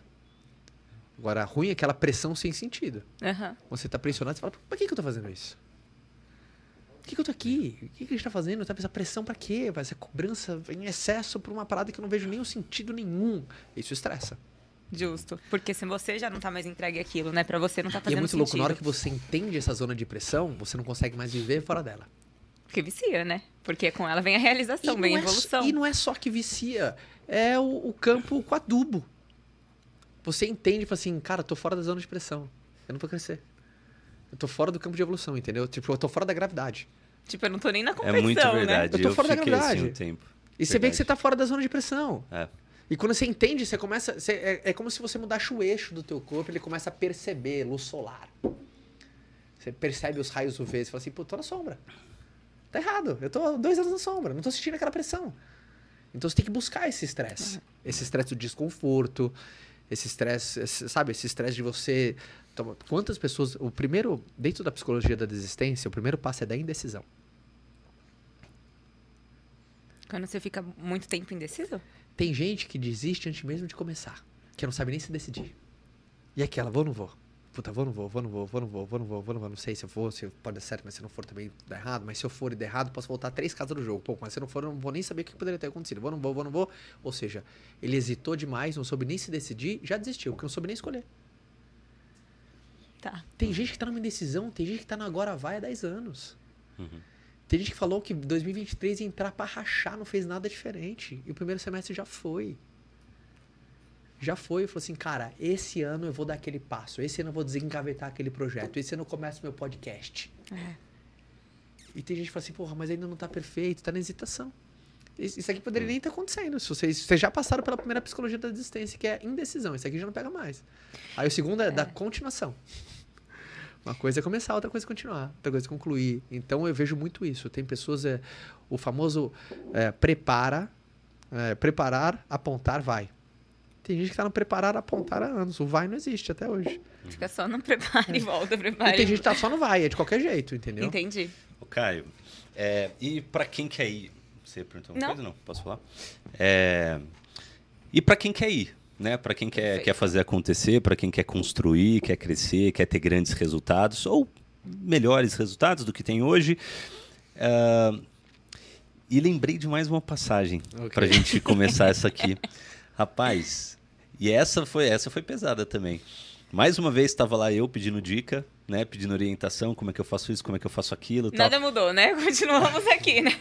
Agora, ruim é aquela pressão sem sentido. Uhum. Você tá pressionado, você fala, pra que, que eu tô fazendo isso? Por que, que eu tô aqui? O que, que a gente tá fazendo? Tá essa pressão pra quê? Vai ser cobrança em excesso por uma parada que eu não vejo nenhum sentido nenhum. Isso estressa. Justo. Porque se você já não tá mais entregue aquilo, né? Pra você não tá fazendo E é muito sentido. louco, na hora que você entende essa zona de pressão, você não consegue mais viver fora dela. Porque vicia, né? Porque com ela vem a realização, vem a é evolução. É, e não é só que vicia, é o, o campo com adubo. Você entende e fala assim, cara, eu tô fora da zona de pressão. Eu não vou crescer. Eu tô fora do campo de evolução, entendeu? Tipo, eu tô fora da gravidade. Tipo, eu não tô nem na competição, É muito verdade. Né? Eu tô fora eu da gravidade. Assim um tempo. E você vê que você tá fora da zona de pressão. É. E quando você entende, você começa. Você, é, é, como se você mudasse o eixo do teu corpo, ele começa a perceber luz solar. Você percebe os raios UV, você fala assim, pô, tô na sombra. Tá errado. Eu tô dois anos na sombra, não tô sentindo aquela pressão. Então você tem que buscar esse estresse. Esse estresse do desconforto, esse estresse, sabe, esse estresse de você. Toma, quantas pessoas. O primeiro, dentro da psicologia da desistência, o primeiro passo é da indecisão. Quando você fica muito tempo indeciso? Tem gente que desiste antes mesmo de começar, que não sabe nem se decidir. E aquela, vou ou não vou? Puta, vou ou não vou, vou ou não vou, vou ou não vou, vou ou não vou, vou ou não vou, não sei se eu vou, se pode dar certo, mas se não for também dá errado, mas se eu for e der errado, posso voltar três casas do jogo. Pô, mas se não for, eu não vou nem saber o que poderia ter acontecido. Vou ou não vou, vou ou não vou. Ou seja, ele hesitou demais, não soube nem se decidir, já desistiu, porque não soube nem escolher. Tá. Tem gente que tá numa indecisão, tem gente que tá no agora vai há 10 anos. Uhum. Tem gente que falou que 2023 ia entrar pra rachar, não fez nada diferente. E o primeiro semestre já foi. Já foi. Falei assim, cara, esse ano eu vou dar aquele passo. Esse ano eu vou desengavetar aquele projeto. Esse ano eu começo meu podcast. É. E tem gente que fala assim, porra, mas ainda não tá perfeito, tá na hesitação. Isso aqui poderia nem estar tá acontecendo. Se vocês, vocês já passaram pela primeira psicologia da desistência, que é indecisão. Isso aqui já não pega mais. Aí o segundo é, é. da continuação. Uma coisa é começar, outra coisa é continuar, outra coisa é concluir. Então eu vejo muito isso. Tem pessoas, é, o famoso é, prepara, é, preparar, apontar, vai. Tem gente que está no preparar, apontar há anos. O vai não existe até hoje. Fica só no prepara e volta, prepara. E tem gente que tá só no vai, é de qualquer jeito, entendeu? Entendi. O Caio, é, e para quem quer ir? Você perguntou uma não. coisa? Não, posso falar? É, e para quem quer ir? né? Para quem quer, quer fazer acontecer, para quem quer construir, quer crescer, quer ter grandes resultados ou melhores resultados do que tem hoje. Uh, e lembrei de mais uma passagem okay. para a gente começar essa aqui. Rapaz, e essa foi essa foi pesada também. Mais uma vez estava lá eu pedindo dica, né? Pedindo orientação, como é que eu faço isso, como é que eu faço aquilo. Nada mudou, né? Continuamos aqui, né?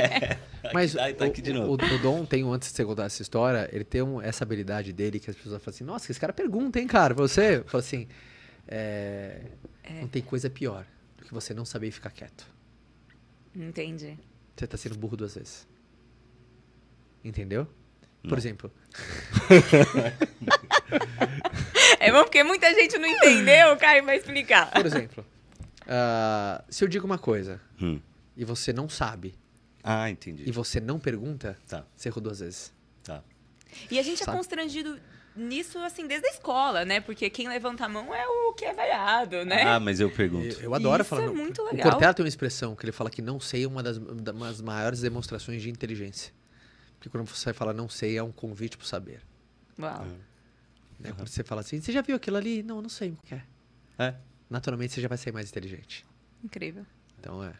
Mas tá, tá o, o, o, Dom tem, antes de você contar essa história, ele tem um, essa habilidade dele que as pessoas falam assim, nossa, esse cara pergunta, hein, cara? Você fala assim, é, é. não tem coisa pior do que você não saber ficar quieto. Entendi. Você tá sendo burro duas vezes. Entendeu? Por exemplo. É bom porque muita gente não entendeu, o Caio vai explicar. Por exemplo, uh, se eu digo uma coisa hum. e você não sabe. Ah, entendi. E você não pergunta, tá. você errou duas vezes. Tá. E a gente é sabe? é constrangido nisso, assim, desde a escola, né? Porque quem levanta a mão é o que é vaiado, né? Ah, mas eu pergunto. Eu, eu adoro Isso falar. é muito o legal. O Cortella tem uma expressão que ele fala que não sei é uma das, das maiores demonstrações de inteligência. Porque quando você fala não sei, é um convite para saber. Uau. Né? Uhum. Quando você fala assim, você já viu aquilo ali? Não, não sei o que é. É. Naturalmente você já vai ser mais inteligente. Incrível. Então é.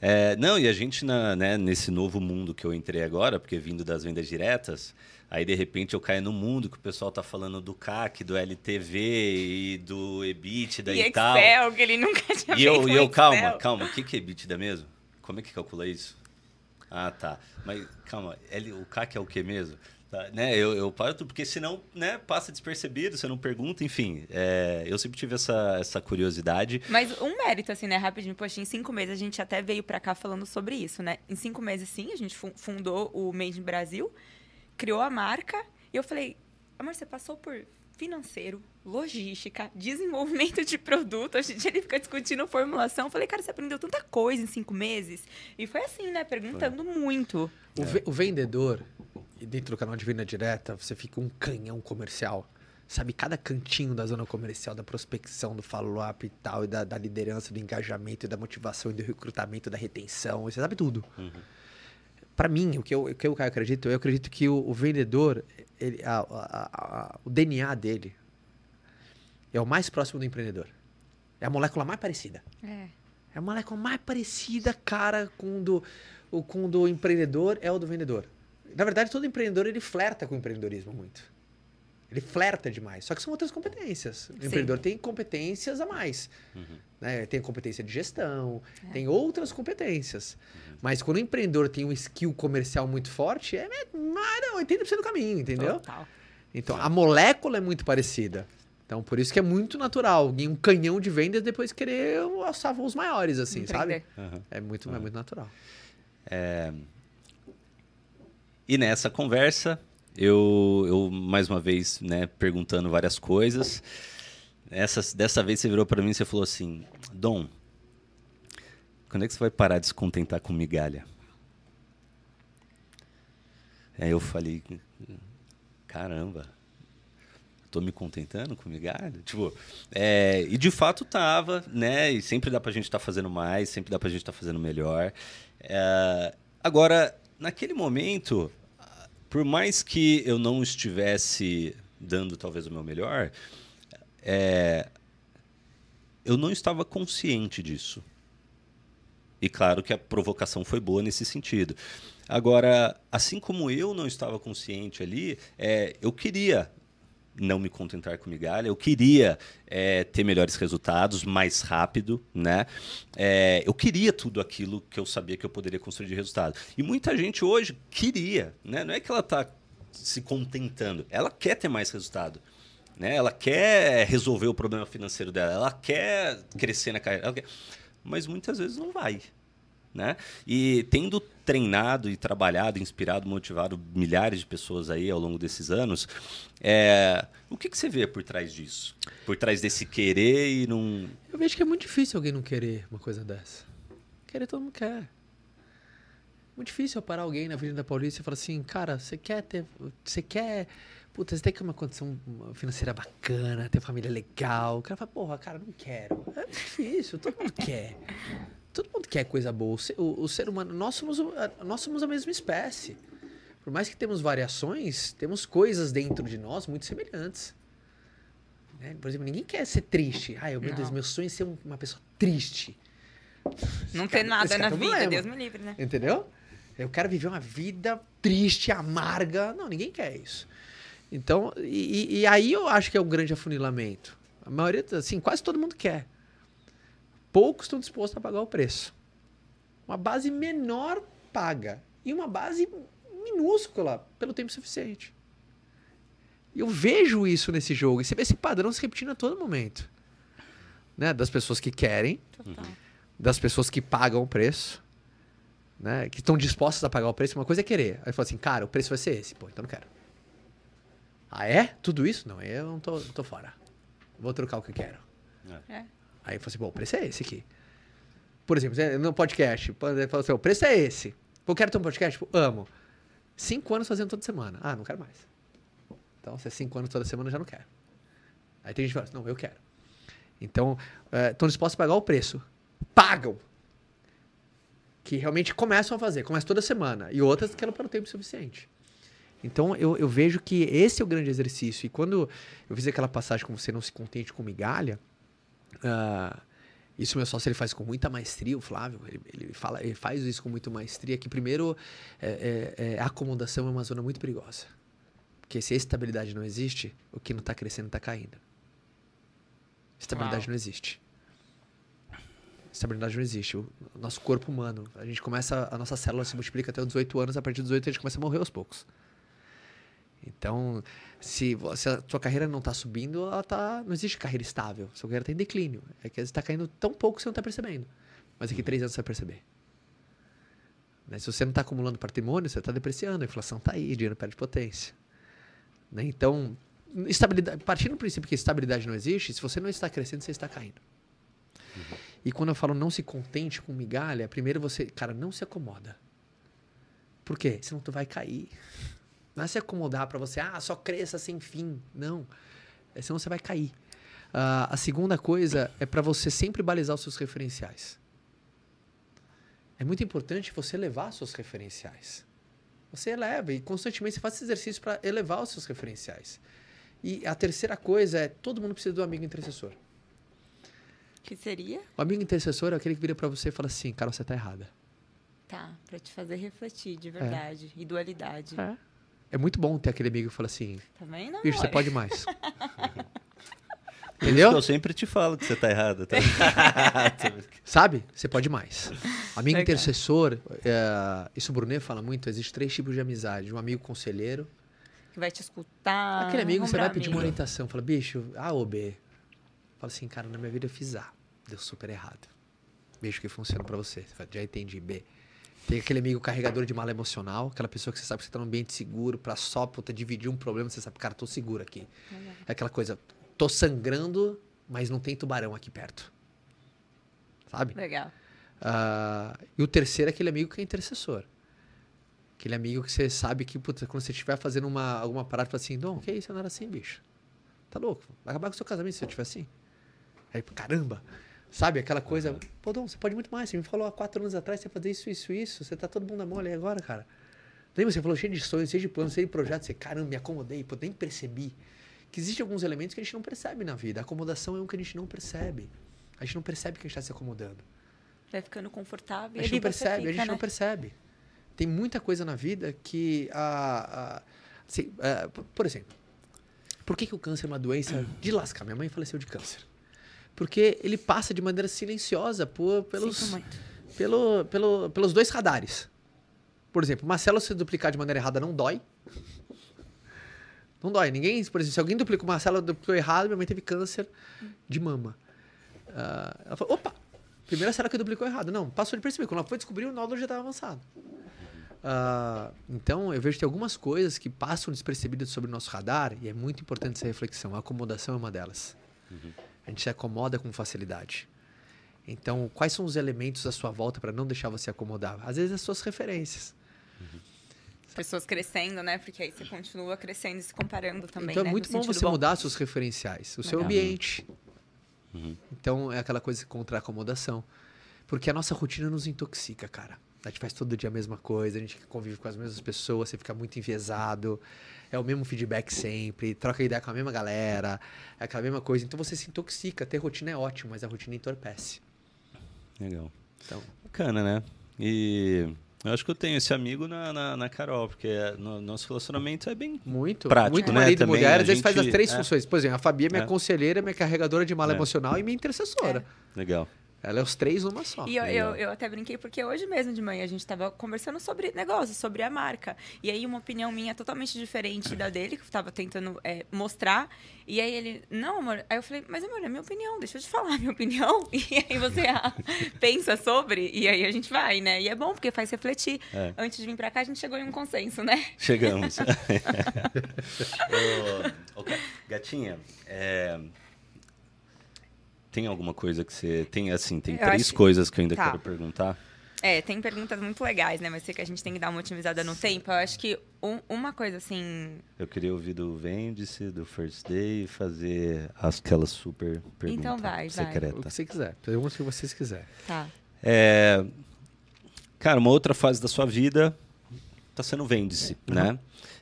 é não, e a gente na, né, nesse novo mundo que eu entrei agora, porque vindo das vendas diretas, aí de repente eu caio no mundo que o pessoal tá falando do CAC, do LTV e do EBITDA e, e tal. Excel, que ele nunca tinha e eu, e eu calma, calma, o que, que é EBITDA mesmo? Como é que calcula isso? Ah, tá. Mas calma, o CAC é o que mesmo? Tá, né, eu, eu paro tudo, porque senão né, passa despercebido, você não pergunta, enfim. É, eu sempre tive essa, essa curiosidade. Mas um mérito, assim, né, rapidinho, poxa, em cinco meses a gente até veio pra cá falando sobre isso, né? Em cinco meses, sim, a gente fundou o Made in Brasil, criou a marca, e eu falei, amor, você passou por financeiro, logística, desenvolvimento de produto. Hoje em dia ele fica discutindo formulação. Eu falei, cara, você aprendeu tanta coisa em cinco meses. E foi assim, né? Perguntando foi. muito. O, ve o vendedor, dentro do canal de venda direta, você fica um canhão comercial. Sabe, cada cantinho da zona comercial, da prospecção, do follow-up e tal, e da, da, liderança, do engajamento, e da motivação, e do recrutamento, da retenção, você sabe tudo. Uhum. Para mim, o que eu, o que eu acredito, eu acredito que o, o vendedor, ele, a, a, a, o DNA dele é o mais próximo do empreendedor. É a molécula mais parecida. É. É a molécula mais parecida, cara, com do, o com do empreendedor é o do vendedor. Na verdade, todo empreendedor ele flerta com o empreendedorismo muito. Ele flerta demais. Só que são outras competências. O Sim. empreendedor tem competências a mais. Uhum. Né? Tem competência de gestão, é. tem outras competências. Uhum. Mas quando o empreendedor tem um skill comercial muito forte, é 80% do caminho, entendeu? Total. Então, a molécula é muito parecida. Então, por isso que é muito natural alguém, um canhão de vendas, depois querer alçar voos maiores, assim, Empreender. sabe? Uhum. É, muito, é muito natural. É... E nessa conversa, eu, eu mais uma vez, né, perguntando várias coisas. Essa, dessa vez você virou para mim e você falou assim: Dom, quando é que você vai parar de se contentar com migalha? Aí eu falei: caramba, tô me contentando com migalha? Tipo, é, e de fato tava, né? E sempre dá pra gente estar tá fazendo mais, sempre dá pra gente estar tá fazendo melhor. É, agora, naquele momento, por mais que eu não estivesse dando talvez o meu melhor, é, eu não estava consciente disso. E claro que a provocação foi boa nesse sentido. Agora, assim como eu não estava consciente ali, é, eu queria não me contentar com migalha. Eu queria é, ter melhores resultados mais rápido, né? É, eu queria tudo aquilo que eu sabia que eu poderia construir de resultado. E muita gente hoje queria, né? Não é que ela está se contentando, ela quer ter mais resultado. Né? Ela quer resolver o problema financeiro dela, ela quer crescer na carreira, quer... mas muitas vezes não vai. Né? E tendo treinado e trabalhado, inspirado, motivado milhares de pessoas aí ao longo desses anos, é... o que, que você vê por trás disso? Por trás desse querer e não. Eu vejo que é muito difícil alguém não querer uma coisa dessa. Querer todo mundo quer. Muito difícil eu parar alguém na Avenida Paulista e falar assim, cara, você quer ter. Você quer. Puta, você tem que ter uma condição financeira bacana, ter família legal. O cara fala, porra, cara, não quero. É difícil, todo mundo quer. Todo mundo quer coisa boa. O, o, ser humano, nós somos, nós somos a mesma espécie. Por mais que temos variações, temos coisas dentro de nós muito semelhantes. Né? Por exemplo, ninguém quer ser triste. Ai, meu Deus, meu sonho é ser uma pessoa triste. Não ter nada na vida, Deus me livre, né? Entendeu? Eu quero viver uma vida triste, amarga. Não, ninguém quer isso. Então, e, e aí eu acho que é um grande afunilamento. A maioria, assim, quase todo mundo quer poucos estão dispostos a pagar o preço. Uma base menor paga. E uma base minúscula pelo tempo suficiente. Eu vejo isso nesse jogo. E você vê esse padrão se repetindo a todo momento. Né? Das pessoas que querem, Total. das pessoas que pagam o preço, né? que estão dispostas a pagar o preço. Uma coisa é querer. Aí fala assim, cara, o preço vai ser esse. Pô, então não quero. Ah, é? Tudo isso? Não, eu não tô, tô fora. Vou trocar o que eu quero. É. Aí eu falei assim, bom, o preço é esse aqui. Por exemplo, no podcast, fala assim, o preço é esse. Eu quero ter um podcast? Tipo, amo. Cinco anos fazendo toda semana. Ah, não quero mais. Então, se é cinco anos toda semana, eu já não quero. Aí tem gente que fala assim, não, eu quero. Então, estão é, dispostos a pagar o preço. Pagam. Que realmente começam a fazer. Começam toda semana. E outras que não pelo tempo suficiente. Então, eu, eu vejo que esse é o grande exercício. E quando eu fiz aquela passagem com você não se contente com migalha, Uh, isso meu sócio ele faz com muita maestria, o Flávio. Ele, ele, fala, ele faz isso com muita maestria. Que primeiro, é, é, é, a acomodação é uma zona muito perigosa. Porque se a estabilidade não existe, o que não está crescendo está caindo. Estabilidade Uau. não existe. Estabilidade não existe. O nosso corpo humano, a gente começa, a nossa célula se multiplica até os 18 anos, a partir dos 18 a gente começa a morrer aos poucos. Então, se, você, a sua carreira não está subindo, ela tá, não existe carreira estável. Sua carreira está em declínio. É que você está caindo tão pouco que você não está percebendo. Mas daqui três anos você vai perceber. Né? Se você não está acumulando patrimônio, você está depreciando. A inflação está aí, dinheiro perde potência. Né? Então, estabilidade, partindo do princípio que estabilidade não existe, se você não está crescendo, você está caindo. Uhum. E quando eu falo não se contente com migalha, primeiro você, cara, não se acomoda. Por quê? Senão tu vai cair. Não é se acomodar para você, ah, só cresça sem fim. Não. É, senão você vai cair. Uh, a segunda coisa é para você sempre balizar os seus referenciais. É muito importante você elevar seus referenciais. Você eleva e constantemente você faz esse exercício para elevar os seus referenciais. E a terceira coisa é todo mundo precisa do amigo intercessor. Que seria? O amigo intercessor é aquele que vira para você e fala assim, cara, você tá errada. Tá, para te fazer refletir de verdade é. e dualidade. É. É muito bom ter aquele amigo que fala assim, tá vendo, bicho, você pode mais. Entendeu? eu sempre te falo que você tá errado. Tá? Sabe? Você pode mais. Amigo Legal. intercessor, é, isso o Brunet fala muito, existe três tipos de amizade. Um amigo conselheiro. Que vai te escutar. Aquele amigo, você vai pedir uma orientação. Fala, bicho, A ou B? Fala assim, cara, na minha vida eu fiz A. Deu super errado. Beijo que funciona para você. Fala, Já entendi, B. Tem aquele amigo carregador de mala emocional, aquela pessoa que você sabe que você tá num ambiente seguro para só puta, dividir um problema, você sabe, cara, tô seguro aqui. É aquela coisa, tô sangrando, mas não tem tubarão aqui perto. Sabe? Legal. Uh, e o terceiro é aquele amigo que é intercessor. Aquele amigo que você sabe que, puta, quando você estiver fazendo uma, alguma parada, fala assim, Dom, que isso? Eu não era assim, bicho. Tá louco? Vai acabar com o seu casamento se eu estiver assim. Aí, caramba. Sabe, aquela coisa, pô, Dom, você pode muito mais. Você me falou há quatro anos atrás, você fazer isso, isso, isso. Você tá todo mundo na mole agora, cara. Lembra, você falou cheio de sonhos, cheio de planos, cheio de projetos. Você, caramba, me acomodei, pô, nem percebi que existem alguns elementos que a gente não percebe na vida. A acomodação é um que a gente não percebe. A gente não percebe que a gente está se acomodando. Vai ficando confortável. A gente não percebe, fica, a gente né? não percebe. Tem muita coisa na vida que a, a assim, uh, por exemplo, por que, que o câncer é uma doença de lascar? Minha mãe faleceu de câncer. Porque ele passa de maneira silenciosa por, pelos, pelo, pelo, pelos dois radares. Por exemplo, uma célula se duplicar de maneira errada não dói. Não dói. Ninguém, por exemplo, se alguém duplicou uma célula, duplicou errado, minha mãe teve câncer de mama. Uh, ela falou, opa, primeira célula que duplicou errado. Não, passou de perceber. Quando ela foi descobrir, o nódulo já estava avançado. Uh, então, eu vejo que tem algumas coisas que passam despercebidas sobre o nosso radar e é muito importante essa reflexão. A acomodação é uma delas. Uhum. A gente se acomoda com facilidade. Então, quais são os elementos à sua volta para não deixar você acomodar? Às vezes, as suas referências. Uhum pessoas crescendo, né? Porque aí você continua crescendo e se comparando também. Então é né? muito bom você bom. mudar seus referenciais, o Legal. seu ambiente. Uhum. Então é aquela coisa contra a acomodação. Porque a nossa rotina nos intoxica, cara. A gente faz todo dia a mesma coisa, a gente convive com as mesmas pessoas, você fica muito enviesado, é o mesmo feedback sempre, troca ideia com a mesma galera, é aquela mesma coisa. Então você se intoxica. Ter rotina é ótimo, mas a rotina entorpece. Legal. Então. Bacana, né? E eu acho que eu tenho esse amigo na, na, na Carol, porque no, nosso relacionamento é bem muito, prático, muito né? marido e mulher, às vezes faz as três é. funções. Por exemplo, a Fabi é minha é. conselheira, minha carregadora de mala é. emocional e minha intercessora. É. Legal. Ela é os três numa só. E eu, eu, eu, até brinquei porque hoje mesmo de manhã a gente estava conversando sobre negócios, sobre a marca. E aí uma opinião minha totalmente diferente da dele, que eu estava tentando é, mostrar. E aí ele, não, amor. Aí eu falei, mas amor, é minha opinião, deixa eu te falar a minha opinião. E aí você ah, pensa sobre, e aí a gente vai, né? E é bom porque faz refletir. É. Antes de vir para cá, a gente chegou em um consenso, né? Chegamos. ô, ô, gatinha, é tem alguma coisa que você. Tem assim, tem eu três acho... coisas que eu ainda tá. quero perguntar. É, tem perguntas muito legais, né? Mas sei que a gente tem que dar uma otimizada no tempo. Eu acho que um, uma coisa assim. Eu queria ouvir do Vêndice, do First Day e fazer aquela super pergunta então vai, secreta. Vai. O que você quiser. Pergunta o que vocês quiserem. Tá. É, cara, uma outra fase da sua vida tá sendo Vêndice, uhum. né?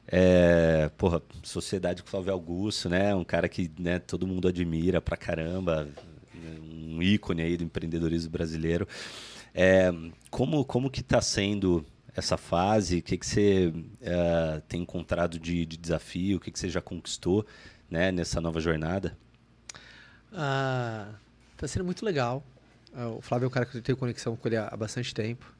É, porra, Sociedade com Flávio Augusto, né? Um cara que né, todo mundo admira pra caramba um ícone aí do empreendedorismo brasileiro. É, como, como que está sendo essa fase? O que, que você é, tem encontrado de, de desafio? O que, que você já conquistou né, nessa nova jornada? Está ah, sendo muito legal. Ah, o Flávio é um cara que eu tenho conexão com ele há bastante tempo.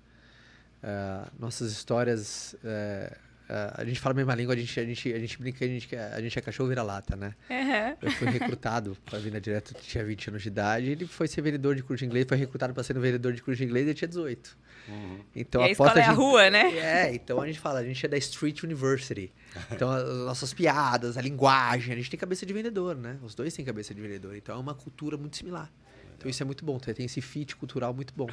Uh, nossas histórias uh, a gente fala a mesma língua, a gente, a gente, a gente brinca, a gente, a gente é cachorro vira-lata, né? Uhum. Eu fui recrutado para vir na direto, tinha 20 anos de idade, ele foi ser vendedor de curso de inglês, foi recrutado para ser um vendedor de curso de inglês e tinha 18. Uhum. Então E a escola aposta é a rua, né? É, então a gente fala, a gente é da Street University. Então as nossas piadas, a linguagem, a gente tem cabeça de vendedor, né? Os dois têm cabeça de vendedor, então é uma cultura muito similar. Então isso é muito bom, tem esse fit cultural muito bom.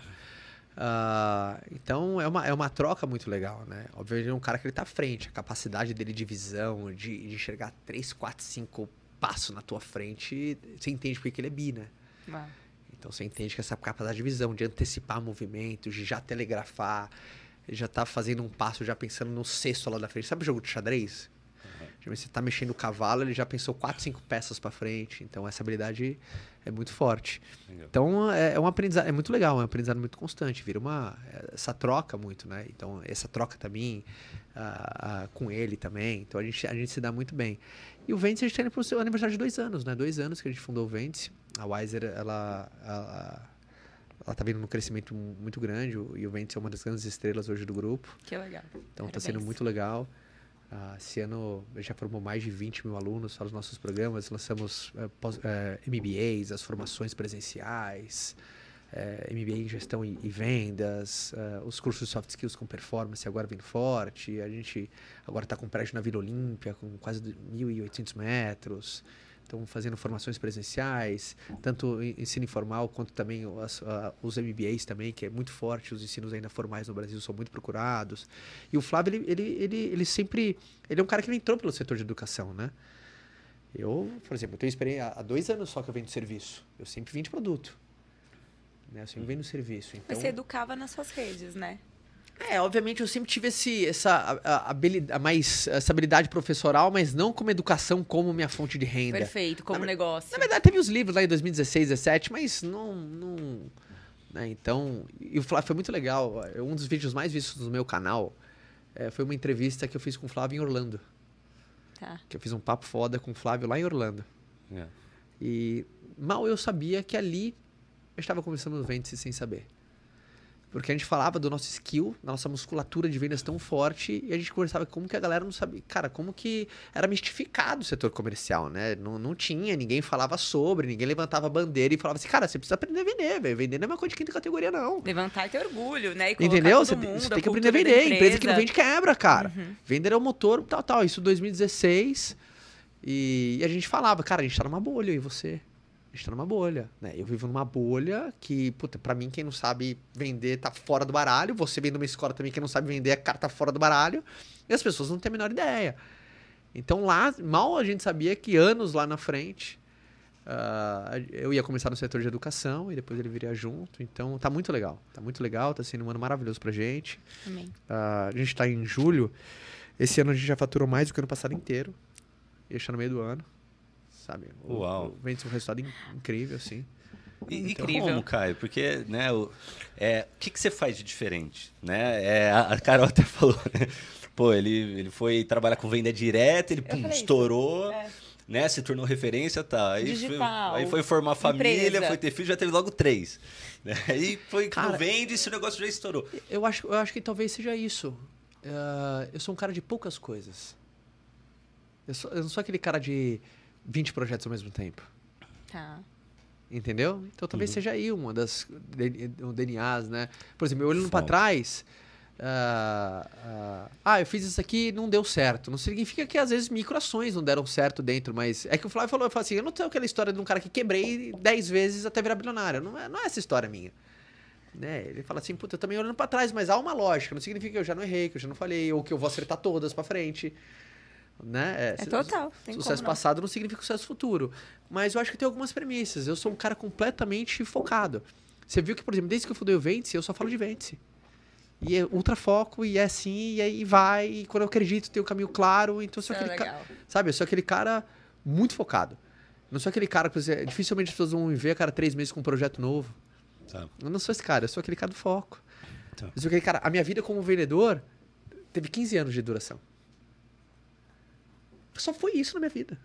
Ah, então é uma, é uma troca muito legal, né? Obviamente é um cara que ele tá à frente, a capacidade dele de visão, de, de enxergar 3, 4, 5 passos na tua frente, você entende porque que ele é bi, né? Uau. Então você entende que essa capacidade de visão, de antecipar movimentos, de já telegrafar, ele já tá fazendo um passo, já pensando no cesto lá da frente. Sabe o jogo de xadrez? Geralmente Você tá mexendo o cavalo, ele já pensou quatro, cinco peças para frente. Então essa habilidade é muito forte. Legal. Então é, é um aprendizado, é muito legal, é um aprendizado muito constante. Vira uma é, essa troca muito, né? Então essa troca também ah, ah, com ele também. Então a gente a gente se dá muito bem. E o Ventes a gente tá indo pro seu aniversário de dois anos, né? Dois anos que a gente fundou o Ventes. A Wiser ela, ela ela tá vindo num crescimento mu- muito grande o- e o Ventes é uma das grandes estrelas hoje do grupo. Que legal. Então está sendo muito legal. Ah, esse ano já formou mais de 20 mil alunos para os nossos programas. Lançamos eh, pós- eh, MBAs, as formações presenciais, eh, MBA em gestão e, e vendas, os cursos de soft skills com performance agora vindo forte. A gente agora está com prédio na Vila Olímpia, com quase 1.800 metros. Estão fazendo formações presenciais, tanto ensino informal quanto também as- os MBAs também, que é muito forte. Os ensinos ainda formais no Brasil são muito procurados. E o Flávio, ele, ele, ele, ele sempre. Ele é um cara que ele entrou pelo setor de educação, né? Eu, por exemplo, eu tenho experiência há dois anos só que eu vendo serviço. Eu sempre vim de produto. Né? Eu sempre vendo serviço. Então, Mas você educava nas suas redes, né? É, obviamente eu sempre tive esse, essa, habilidade, mais, essa habilidade professoral, mas não como educação, como minha fonte de renda. Perfeito, como Na negócio. Na verdade, teve os livros lá em 2016, 2017, mas não. não né? Então, e o Flávio foi muito legal. Um dos vídeos mais vistos no meu canal eh, foi uma entrevista que eu fiz com o Flávio em Orlando. Tá. Que eu fiz um papo foda com o Flávio lá em Orlando. É. E mal eu sabia que ali eu estava começando no vêntice sem saber. Porque a gente falava do nosso skill, da nossa musculatura de vendas tão forte, e a gente conversava como que a galera não sabia. Cara, como que era mistificado o setor comercial, né? Não, não tinha, ninguém falava sobre, ninguém levantava a bandeira e falava assim, cara, você precisa aprender a vender, velho. Vender não é uma coisa de quinta categoria, não. Levantar ter orgulho, né? Entendeu? Você, mundo, você tem que aprender a vender. Empresa que não empresa. vende quebra, cara. Uhum. Vender é o motor, tal, tal. Isso 2016. E, e a gente falava, cara, a gente tá numa bolha, e você? A gente tá numa bolha, né? Eu vivo numa bolha que, puta, pra mim, quem não sabe vender tá fora do baralho. Você vem de uma escola também, quem não sabe vender, a cara tá fora do baralho. E as pessoas não têm a menor ideia. Então lá, mal a gente sabia que anos lá na frente, ah, eu ia começar no setor de educação e depois ele viria junto. Então tá muito legal. Tá muito legal, tá sendo um ano maravilhoso pra gente. Amém. Ah, a gente está em julho. Esse ano a gente já faturou mais do que o ano passado inteiro. E está no meio do ano. Sabe? O- Uau. o- Vem de um resultado in- incrível, assim. E, e Incrível. como, Caio? Porque, né, o, é, o que, que você faz de diferente? Né? É, a, a Carol até falou, né? Pô, ele, ele foi trabalhar com venda direta, ele pum, estourou, É. né? Se tornou referência, tá. Aí, foi, Digital, aí foi formar família, empresa. foi ter filho, já teve logo três. Né? Aí foi Cara, vende e esse negócio já estourou. Eu acho, eu acho que talvez seja isso. Ah, eu sou um cara de poucas coisas. Eu, sou- eu não sou aquele cara de 20 projetos ao mesmo tempo. Tá. Entendeu? Então talvez seja aí uma das um DNAs, né? Por exemplo, eu olhando para trás. ah, ah, ah, eu fiz isso aqui e não deu certo. Não significa que às vezes microações não deram certo dentro, mas é que o Flávio falou, eu falei assim, eu não tenho aquela história de um cara que quebrei 10 vezes até virar bilionário. Não é, não é essa história minha. Né? Ele fala assim, puta, eu também olhando para trás, mas há uma lógica. Não significa que eu já não errei, que eu já não falhei, ou que eu vou acertar todas para frente. Né? É total. Tem como Sucesso não. passado não significa sucesso futuro. Mas eu acho que tem algumas premissas. Eu sou um cara completamente focado. Você viu que, por exemplo, desde que eu fundei o Vence, eu só falo de Vence. E é ultra foco, e é assim, e aí vai. E quando eu acredito, tem o caminho claro. Então eu sou Isso é aquele cara. legal. Sabe, eu sou aquele cara muito focado. Não sou aquele cara que você, dificilmente as pessoas vão me ver a cada três meses com um projeto novo. Tá. Eu não sou esse cara, eu sou aquele cara do foco. Tá. Eu sou aquele cara. A minha vida como vendedor teve 15 anos de duração. Só foi isso na minha vida.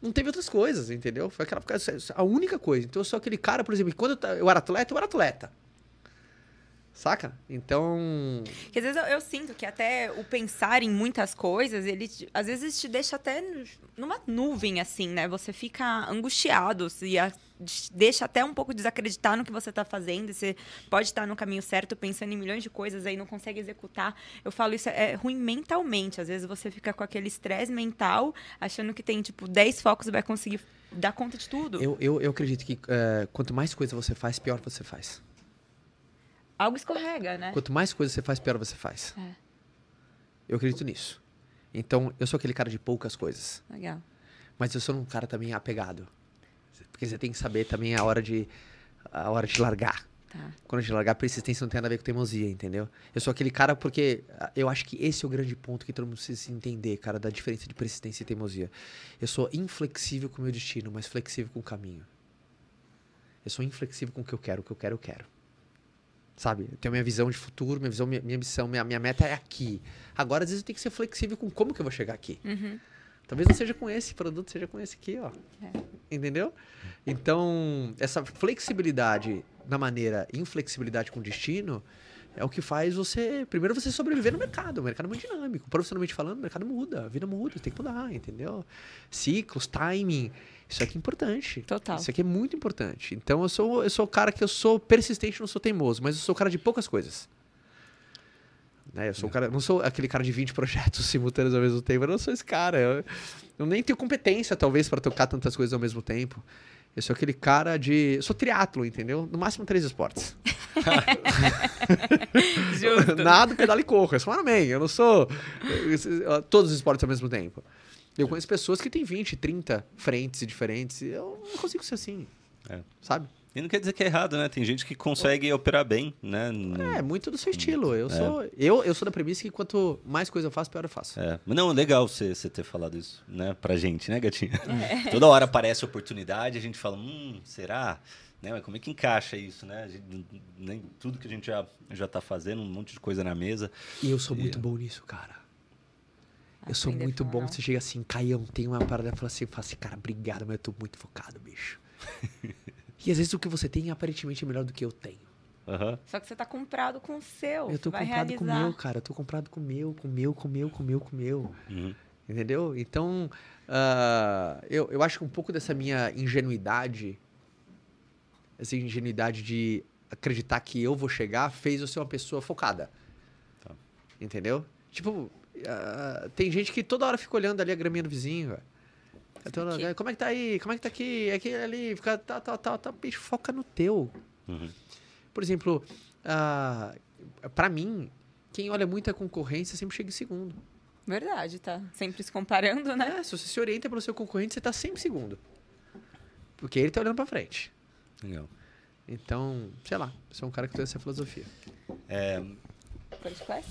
Não teve outras coisas, entendeu? Foi aquela a única coisa. Então eu sou aquele cara, por exemplo, quando eu, eu era atleta, eu era atleta. Saca? Então. Porque às vezes eu, eu sinto que até o pensar em muitas coisas, ele às vezes te deixa até numa nuvem, assim, né? Você fica angustiado, se a- deixa até um pouco desacreditar no que você tá fazendo. e Você pode estar no caminho certo, pensando em milhões de coisas, aí não consegue executar. Eu falo isso é ruim mentalmente. Às vezes você fica com aquele estresse mental, achando que tem, tipo, 10 focos e vai conseguir dar conta de tudo. Eu, eu, eu acredito que eh, quanto mais coisa você faz, pior você faz. Algo escorrega, né? Quanto mais coisa você faz, pior você faz. É. Eu acredito nisso. Então, eu sou aquele cara de poucas coisas. Legal. Mas eu sou um cara também apegado. Porque você tem que saber também a hora de, a hora de largar. Tá. Quando a gente largar, persistência não tem nada a ver com teimosia, entendeu? Eu sou aquele cara porque ah, eu acho que esse é o grande ponto que todo mundo precisa entender, cara, da diferença de persistência e teimosia. Eu sou inflexível com o meu destino, mas flexível com o caminho. Eu sou inflexível com o que eu quero, o que eu quero, eu quero. Sabe? Eu tenho minha visão de futuro, minha visão, minha, minha missão, minha, minha meta é aqui. Agora, às vezes, eu tenho que ser flexível com como que eu vou chegar aqui. Uhum. Talvez não seja com esse produto, seja com esse aqui, ó. É. Entendeu? Então, essa flexibilidade na maneira, inflexibilidade com destino, é o que faz você, primeiro você sobreviver no mercado. O mercado é muito dinâmico. Profissionalmente falando, o mercado muda, a vida muda, tem que mudar, entendeu? Ciclos, timing, isso aqui é importante. Total. Isso aqui é muito importante. Então, eu sou, eu sou o cara que eu sou persistente, não sou teimoso, mas eu sou o cara de poucas coisas. Né? Eu sou o cara, não sou aquele cara de 20 projetos simultâneos ao mesmo tempo. Eu não sou esse cara. Eu, eu nem tenho competência, talvez, para tocar tantas coisas ao mesmo tempo. Eu sou aquele cara de. Eu sou triatlo, entendeu? No máximo três esportes. Justo. Nado, pedalo e corro. Eu sou amém. Eu não sou todos os esportes ao mesmo tempo. Eu conheço pessoas que têm 20, 30 frentes diferentes. Eu não consigo ser assim. É. Sabe? E não quer dizer que é errado, né? Tem gente que consegue operar bem, né? No- É, muito do seu estilo. Eu sou, eu, eu sou da premissa que quanto mais coisa eu faço, pior eu faço. É. Mas não, legal você, você ter falado isso, né? Pra gente, né, gatinha? Toda hora aparece oportunidade, a gente fala, hum, será? Né? Mas como é que encaixa isso, né? A gente- nem tudo que a gente já, já tá fazendo, um monte de coisa na mesa. E eu sou E- muito bom nisso, cara. Eu sou muito bom. não. Você chega assim, Caião, tem uma parada e fala assim, fala assim, cara, obrigado, mas eu tô muito focado, bicho. e às vezes o que você tem aparentemente é melhor do que eu tenho. Aham. Só que você tá comprado com o seu. eu tô comprado realizar. com o meu, cara. Eu tô comprado com o meu, com o meu, com o meu, com o meu, com o meu. Uhum. Entendeu? Então, ah, eu, eu acho que um pouco dessa minha ingenuidade, essa ingenuidade de acreditar que eu vou chegar, fez eu ser uma pessoa focada. Tá. Entendeu? Tipo, ah, tem gente que toda hora fica olhando ali a graminha do vizinho, velho. É. Como é que tá aí? Como é que tá aqui? Aqui, ali, fica tal, tal, tal, tal. Bicho, foca no teu. Uhum. Por exemplo, ah, pra mim, quem olha muito a concorrência sempre chega em segundo. Verdade, tá? Sempre se comparando, né? É, se você se orienta pelo seu concorrente, você tá sempre segundo. Porque ele tá olhando pra frente. Legal. Então, sei lá, sou um cara que tem essa filosofia. É, First class? o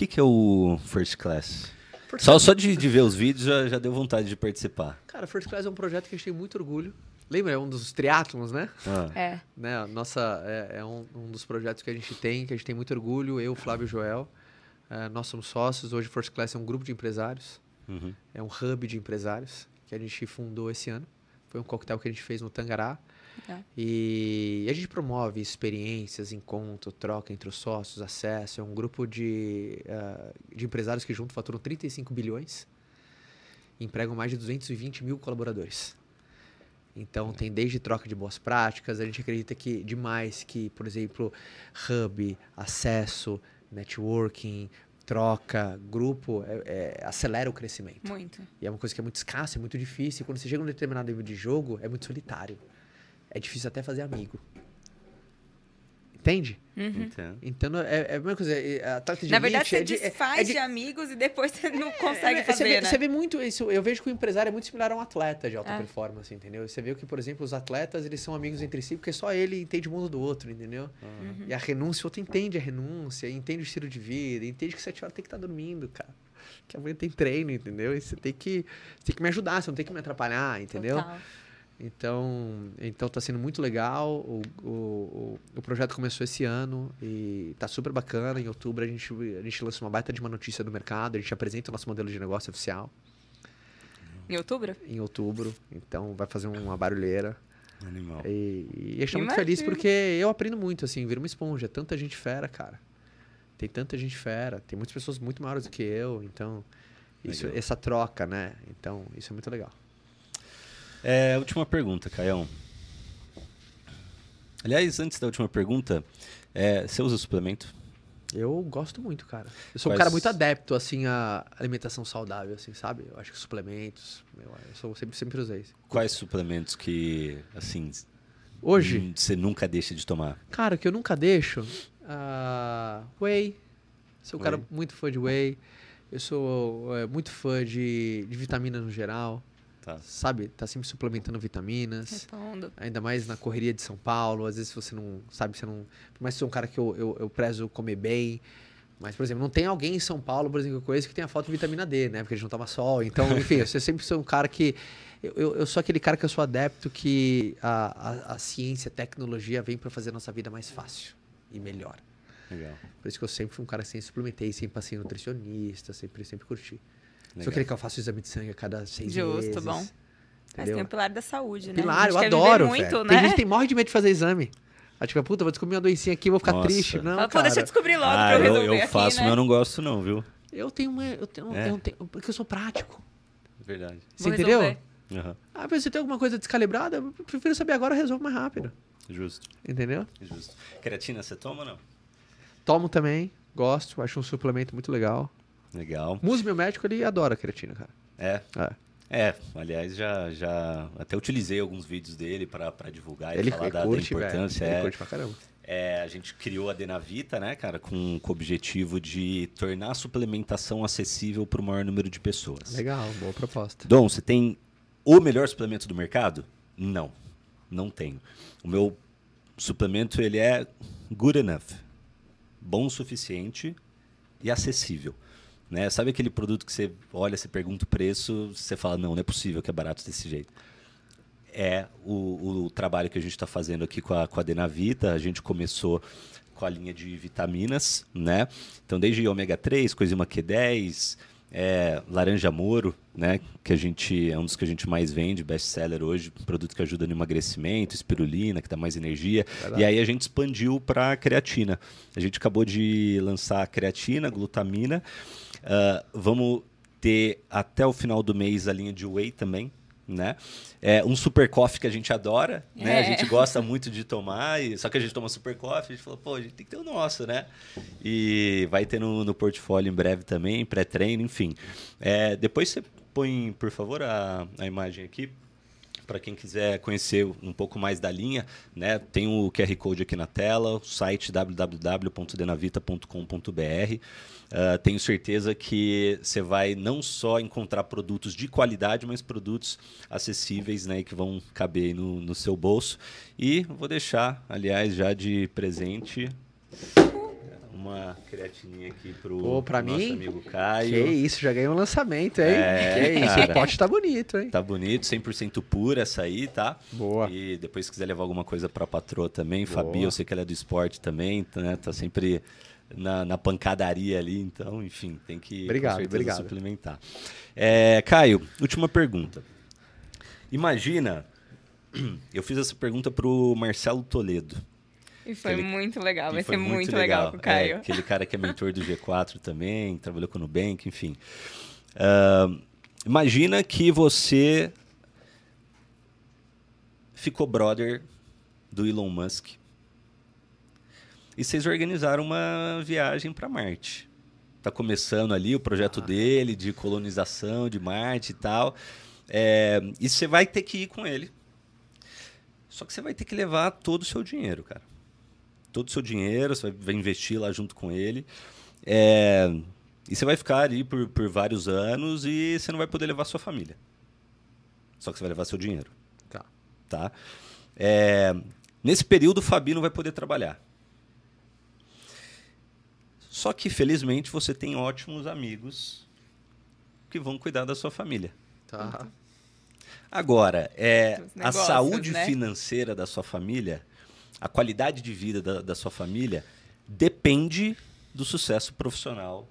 que, que é o First Class? Só, só de, de ver os vídeos já, já deu vontade de participar. Cara, First Class é um projeto que a gente tem muito orgulho. Lembra? É um dos triatlons, né? Ah, É. né? Nossa, é, é um, um dos projetos que a gente tem, que a gente tem muito orgulho. Eu, Flávio e Joel. É, nós somos sócios. Hoje, First Class é um grupo de empresários. uhum. É um hub de empresários que a gente fundou esse ano. Foi um coquetel que a gente fez no Tangará. Legal. E a gente promove experiências, encontro, troca entre os sócios, acesso. É um grupo de, ah, de empresários que junto faturam 35 bilhões e empregam mais de 220 mil colaboradores. Então tem desde troca de boas práticas, a gente acredita que demais que, por exemplo, hub, acesso, networking, troca, grupo, é- é- acelera o crescimento. Muito. E é uma coisa que é muito escassa, é muito difícil. E quando você chega num determinado nível de jogo, é muito solitário. É difícil até fazer amigo. Entende? Uhum. Entendo. Então é, é a mesma coisa. é- atleta de Na verdade, elite você é de- é- desfaz é de... de- amigos e depois você não consegue é, fazer, você, vê, né? você vê muito isso. Eu vejo que o empresário é muito similar a um atleta de alta É. performance, entendeu? Você vê que, por exemplo, os atletas eles são amigos entre si porque só ele entende o mundo do outro, entendeu? Uhum. E a renúncia, o outro entende a renúncia, entende o estilo de vida, entende que sete horas tem que estar dormindo, cara. Que amanhã tem treino, entendeu? E você tem que, você tem que me ajudar, você não tem que me atrapalhar, entendeu? Total. Então, então tá sendo muito legal. O, o, o, projeto começou esse ano e tá super bacana. Em outubro a gente, a gente lança uma baita de uma notícia do mercado, a gente apresenta o nosso modelo de negócio oficial Em outubro? em outubro. Então vai fazer uma barulheira. Animal. E, e a gente tá muito feliz porque eu aprendo muito, assim, vira uma esponja. Tanta gente fera, cara. Tem tanta gente fera. Tem muitas pessoas muito maiores do que eu. Então, isso, Legal. essa troca, né? Então, isso é muito legal. É, última pergunta, Caião. Aliás, antes da última pergunta, é, você usa suplemento? Eu gosto muito, cara. Eu sou um Quais- cara muito adepto, assim, à alimentação saudável, assim, sabe? Eu acho que suplementos, meu, eu sou, sempre, sempre usei. Quais suplementos que, assim, Hoje, hum, você nunca deixa de tomar? cara, que eu nunca deixo, ah, whey. Sou um cara Whey. muito fã de whey. Eu sou é, muito fã de, de vitamina no geral, Tá. sabe? Tá sempre suplementando vitaminas. Respondo. Ainda mais na correria de São Paulo, às vezes você não sabe, você não. Por mais que sou um cara que eu, eu, eu prezo comer bem. Mas, por exemplo, não tem alguém em São Paulo, por exemplo, que eu conheço que tenha falta de vitamina D, né? Porque a gente não toma sol. Então, enfim, eu sempre sou um cara que. Eu, eu, eu sou aquele cara que eu sou adepto que a, a, a ciência, a tecnologia vem para fazer a nossa vida mais fácil e melhor. Legal. Por isso que eu sempre fui um cara que sempre suplementei, sempre passei em nutricionista, sempre, sempre curti. Legal. Sou aquele que eu faço exame de sangue a cada seis Justo, meses. bom. Mas tem o pilar da saúde, né? Pilar, eu adoro, muito, velho. né? Tem gente que tem morre de medo de fazer exame. Aí tipo, puta, vou descobrir uma doencinha aqui, vou ficar Nossa. triste. Não, Fala, Pô, cara. deixa eu descobrir logo Ah, pra eu eu, resolver eu aqui, faço, né? mas eu não gosto não, viu? Eu tenho uma... Eu tenho, É? eu tenho- porque eu sou prático. Verdade. Você Vou entendeu? Aham. Ah, mas você tem alguma coisa descalibrada? Eu prefiro saber agora, eu resolvo mais rápido. Justo, Entendeu? justo. Creatina você toma ou não? Tomo também, gosto, acho um suplemento muito legal. Legal. Meu médico, ele adora creatina, cara. É. É. É, aliás, já, já até utilizei alguns vídeos dele para divulgar e Ele, falar ele da, da curte, velho. importância. Ele é. curte pra caramba. É, a gente criou a Denavita, né, cara, com, com o objetivo de tornar a suplementação acessível para o maior número de pessoas. Legal, boa proposta. Dom, você tem o melhor suplemento do mercado? Não, não tenho. O meu suplemento ele é good enough, bom o suficiente e acessível. Né? Sabe aquele produto que você olha, você pergunta o preço, você fala, não, não é possível que é barato desse jeito. É o, o trabalho que a gente está fazendo aqui com a, com a Denavita. A gente começou com a linha de vitaminas, né? Então, desde ômega 3, coenzima Q10, é, laranja moro, né? Que a gente é um dos que a gente mais vende, best-seller hoje, produto que ajuda no emagrecimento, espirulina, que dá mais energia. Verdade. E aí a gente expandiu para creatina. A gente acabou de lançar creatina, glutamina. Ah, vamos ter até o final do mês a linha de whey também. Né? É um super coffee que a gente adora, né? A É. gente gosta muito de tomar, e, só que a gente toma super coffee, a gente falou, pô, a gente tem que ter o nosso, né? E vai ter no, no portfólio em breve também, pré-treino, enfim. É, depois você põe, por favor, a, a imagem aqui para quem quiser conhecer um pouco mais da linha, né? Tem o QR Code aqui na tela, o site www.denavita.com.br. Ah, tenho certeza que você vai não só encontrar produtos de qualidade, mas produtos acessíveis, né? Que vão caber no, no seu bolso. E vou deixar, aliás, já de presente uma creatininha aqui pro Pô, pra nosso mim? amigo Que Caio. isso, já ganhei um lançamento, hein? É, que isso, o pote tá bonito, hein? Tá bonito, 100% pura essa aí, tá? Boa. E depois se quiser levar alguma coisa pra patroa também, Boa. Fabi, eu sei que ela é do esporte também, né? Tá sempre na, na pancadaria ali, então, enfim, tem que Obrigado, obrigado. suplementar. É, Caio, última pergunta. Imagina, eu fiz essa pergunta pro Marcelo Toledo. E foi Aquele- muito legal, vai foi ser muito legal, com o Caio. É, aquele cara que é mentor do G4 também, trabalhou com o Nubank, enfim. Ah, imagina que você ficou brother do Elon Musk e vocês organizaram uma viagem para Marte. Tá começando ali o projeto Ah. dele de colonização de Marte e tal. É, e você vai ter que ir com ele. Só que você vai ter que levar todo o seu dinheiro, cara. Todo o seu dinheiro, você vai- investir lá junto com ele. É, e você vai ficar ali por, por vários anos e você não vai poder levar sua família. Só que você vai levar seu dinheiro Tá. tá? É, nesse período, o Fabi não vai poder trabalhar. Só que, felizmente, você tem ótimos amigos que vão cuidar da sua família. Tá. Agora, é, Os a negócios, saúde né? financeira da sua família, a qualidade de vida da, da sua família, depende do sucesso profissional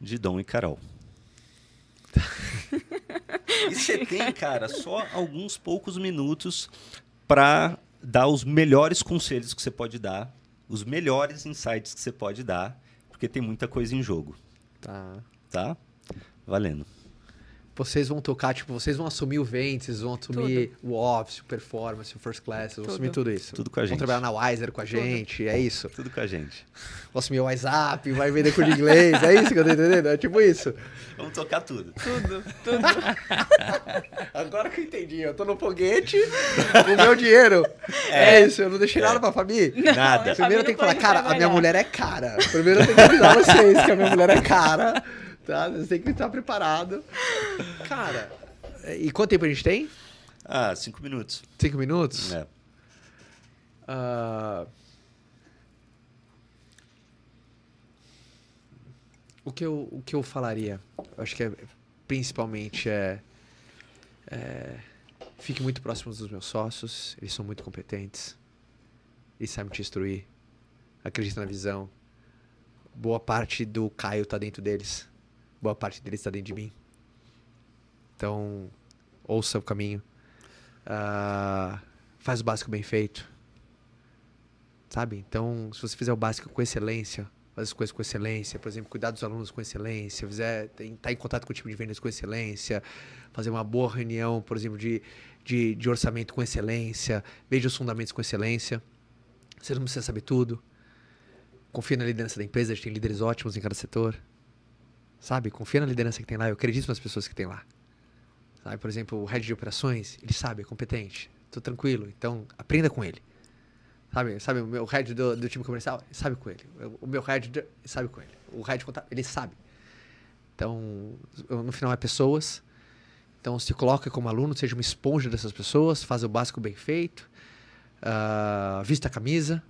de Dom e Carol. e você tem, cara, só alguns poucos minutos para dar os melhores conselhos que você pode dar, os melhores insights que você pode dar, porque tem muita coisa em jogo, Tá. tá? Valendo. Vocês vão tocar, tipo, vocês vão assumir o Ventes, vocês vão assumir o Office, o Performance, o First Class, vocês vão Tudo. assumir tudo isso. Tudo com a Vão gente. trabalhar na Wiser com a gente, é isso. Tudo com a gente. Vão assumir o WhatsApp, vai vender curso de inglês, é isso que eu tô entendendo? É tipo isso. Vamos tocar tudo. Tudo, tudo. Agora que eu entendi, eu tô no foguete, o meu dinheiro. É, isso, eu não deixei nada pra Fabi. Nada. Primeiro eu tenho que falar, cara, a minha trabalhar. mulher é cara. Primeiro eu tenho que avisar vocês que a minha mulher é cara. Tá? Vocês têm que estar preparado. Cara, e quanto tempo a gente tem? Ah, cinco minutos. Cinco minutos? É. Ah, o, que eu, o que eu falaria, eu acho que é, principalmente é, é, Fique muito próximo dos meus sócios, eles são muito competentes, eles sabem te instruir, acredita na visão. Boa parte do Caio tá dentro deles, boa parte deles tá dentro de mim. Então, ouça o caminho. Ah, faz o básico bem feito. Sabe? Então, se você fizer o básico com excelência, fazer as coisas com excelência, por exemplo, cuidar dos alunos com excelência, fizer, estar em contato com o time de vendas com excelência, fazer uma boa reunião, por exemplo, de, de, de orçamento com excelência, veja os fundamentos com excelência. Você não precisa saber tudo. Confia na liderança da empresa, a gente tem líderes ótimos em cada setor. Sabe? Confia na liderança que tem lá, eu acredito nas pessoas que tem lá. Sabe? Por exemplo, o head de operações, ele sabe, é competente. Tô tranquilo, então aprenda com ele. Sabe, sabe o meu head do, do time comercial, sabe com ele. O meu head do- sabe com ele. O head contábil, ele sabe. Então, no final é pessoas. Então, se coloca como aluno, seja uma esponja dessas pessoas, faz o básico bem feito, ah, vista a camisa,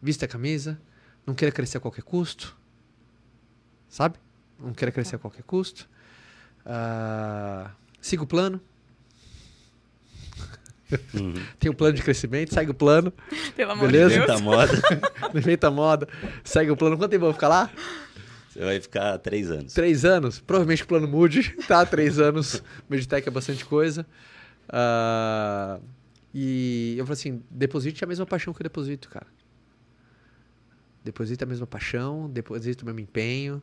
vista a camisa, não queira crescer a qualquer custo, sabe? Não queira crescer a qualquer custo. Ah, siga o plano. Uhum. Tem um plano de crescimento, segue o plano. Pelo amor Beleza? de Deus. Inventa moda. Inventa moda. Segue o plano. Quanto tempo eu vou ficar lá? Você vai ficar três anos. Três anos. Provavelmente o plano mude, tá? Três anos. Meditec é bastante coisa. Ah, e eu falo assim, deposite a mesma paixão que eu deposito, cara. Deposita a mesma paixão, deposita o mesmo empenho.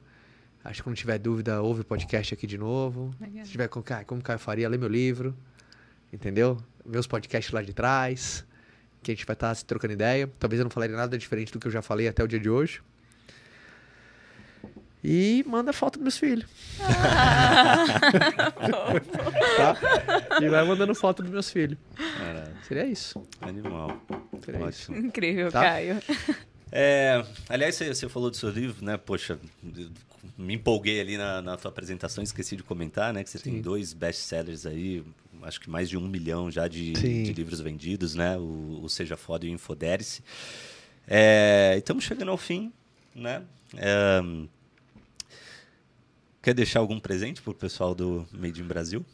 Acho que quando tiver dúvida, ouve o podcast aqui de novo. Legal. Se tiver com Caio, como Caio faria, lê meu livro. Entendeu? Vê os podcasts lá de trás. Que a gente vai estar se trocando ideia. Talvez eu não falaria nada diferente do que eu já falei até o dia de hoje. E manda foto dos meus filhos. tá? E vai mandando foto dos meus filhos. Caralho, Seria isso. animal. Seria isso. Ótimo. Incrível, Tá? Caio. É, aliás, você, você falou do seu livro, né? Poxa, me empolguei ali na, na tua apresentação, esqueci de comentar, né? Que você tem Sim. dois best-sellers aí, acho que mais de um milhão já de, de livros vendidos, né? O, o Seja Foda e o Infoderice. É, estamos chegando ao fim, né? É, quer deixar algum presente pro pessoal do Made in Brasil?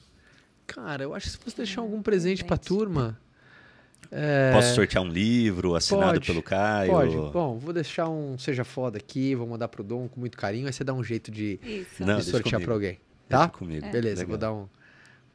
Cara, eu acho que se fosse deixar algum presente pra turma. É, Posso sortear um livro assinado pode, pelo Caio? Pode. Bom, vou deixar um Seja Foda aqui, vou mandar pro Dom com muito carinho. Aí você dá um jeito de, Isso. Não, de deixa sortear pra alguém. Deixa Tá? comigo. Beleza, Legal. vou dar um.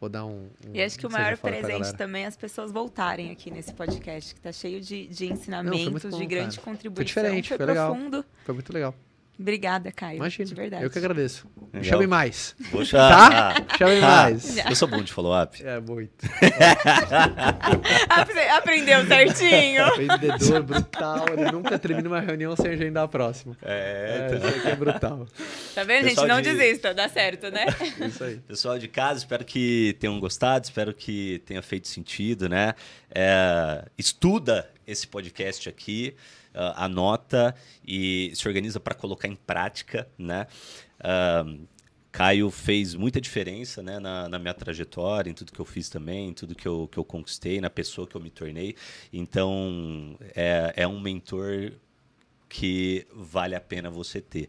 Vou dar um. um E acho que o maior presente também é as pessoas voltarem aqui nesse podcast, que tá cheio de, de Não, foi ensinamentos, muito bom, de grande cara. contribuição. diferente, foi foi legal. profundo. Foi muito legal. Obrigada, Caio. Imagina. De verdade. Eu que agradeço. Legal. chame mais. Vou chamar. Tá? Chame mais. Eu sou bom de follow-up. É, muito. Apre- Aprendeu certinho. Vendedor brutal. Ele nunca termina uma reunião sem agendar a próxima. É, É, isso aqui é brutal. Tá vendo, gente? Pessoal Não de- desista, dá certo, né? Isso aí. Pessoal de casa, espero que tenham gostado, espero que tenha feito sentido, né? É, estuda esse podcast aqui, ah, anota e se organiza para colocar em prática, né? Ah, Caio fez muita diferença né, na, na minha trajetória, em tudo que eu fiz também, em tudo que eu, que eu conquistei, na pessoa que eu me tornei. Então, é, é um mentor que vale a pena você ter.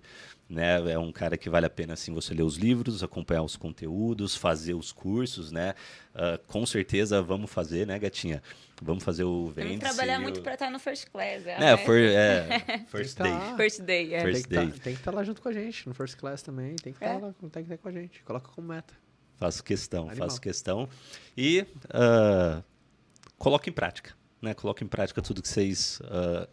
Né? É um cara que vale a pena assim, você ler os livros, acompanhar os conteúdos, fazer os cursos, né? Ah, com certeza vamos fazer, né, gatinha? Vamos fazer o Vamos Vende. trabalhar muito pra estar no first class. É, É, né? for, é First Tem que Day. tá- First day, é. First Tem que, day. tá, tem que estar lá junto com a gente, no First Class também. Tem que É. estar lá, tem que estar com a gente. Coloca como meta. Faço questão, Animal. faço questão. E ah, coloque em prática. Né? Coloque em prática tudo que vocês uh,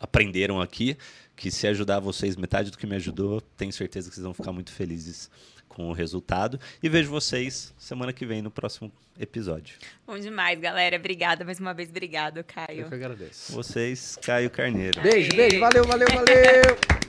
aprenderam aqui, que se ajudar vocês metade do que me ajudou, tenho certeza que vocês vão ficar muito felizes com o resultado. E vejo vocês semana que vem no próximo episódio. Bom demais, galera. Obrigada mais uma vez. Obrigado, Caio. Eu que agradeço. Vocês, Caio Carneiro. Beijo, beijo. Valeu, valeu, valeu.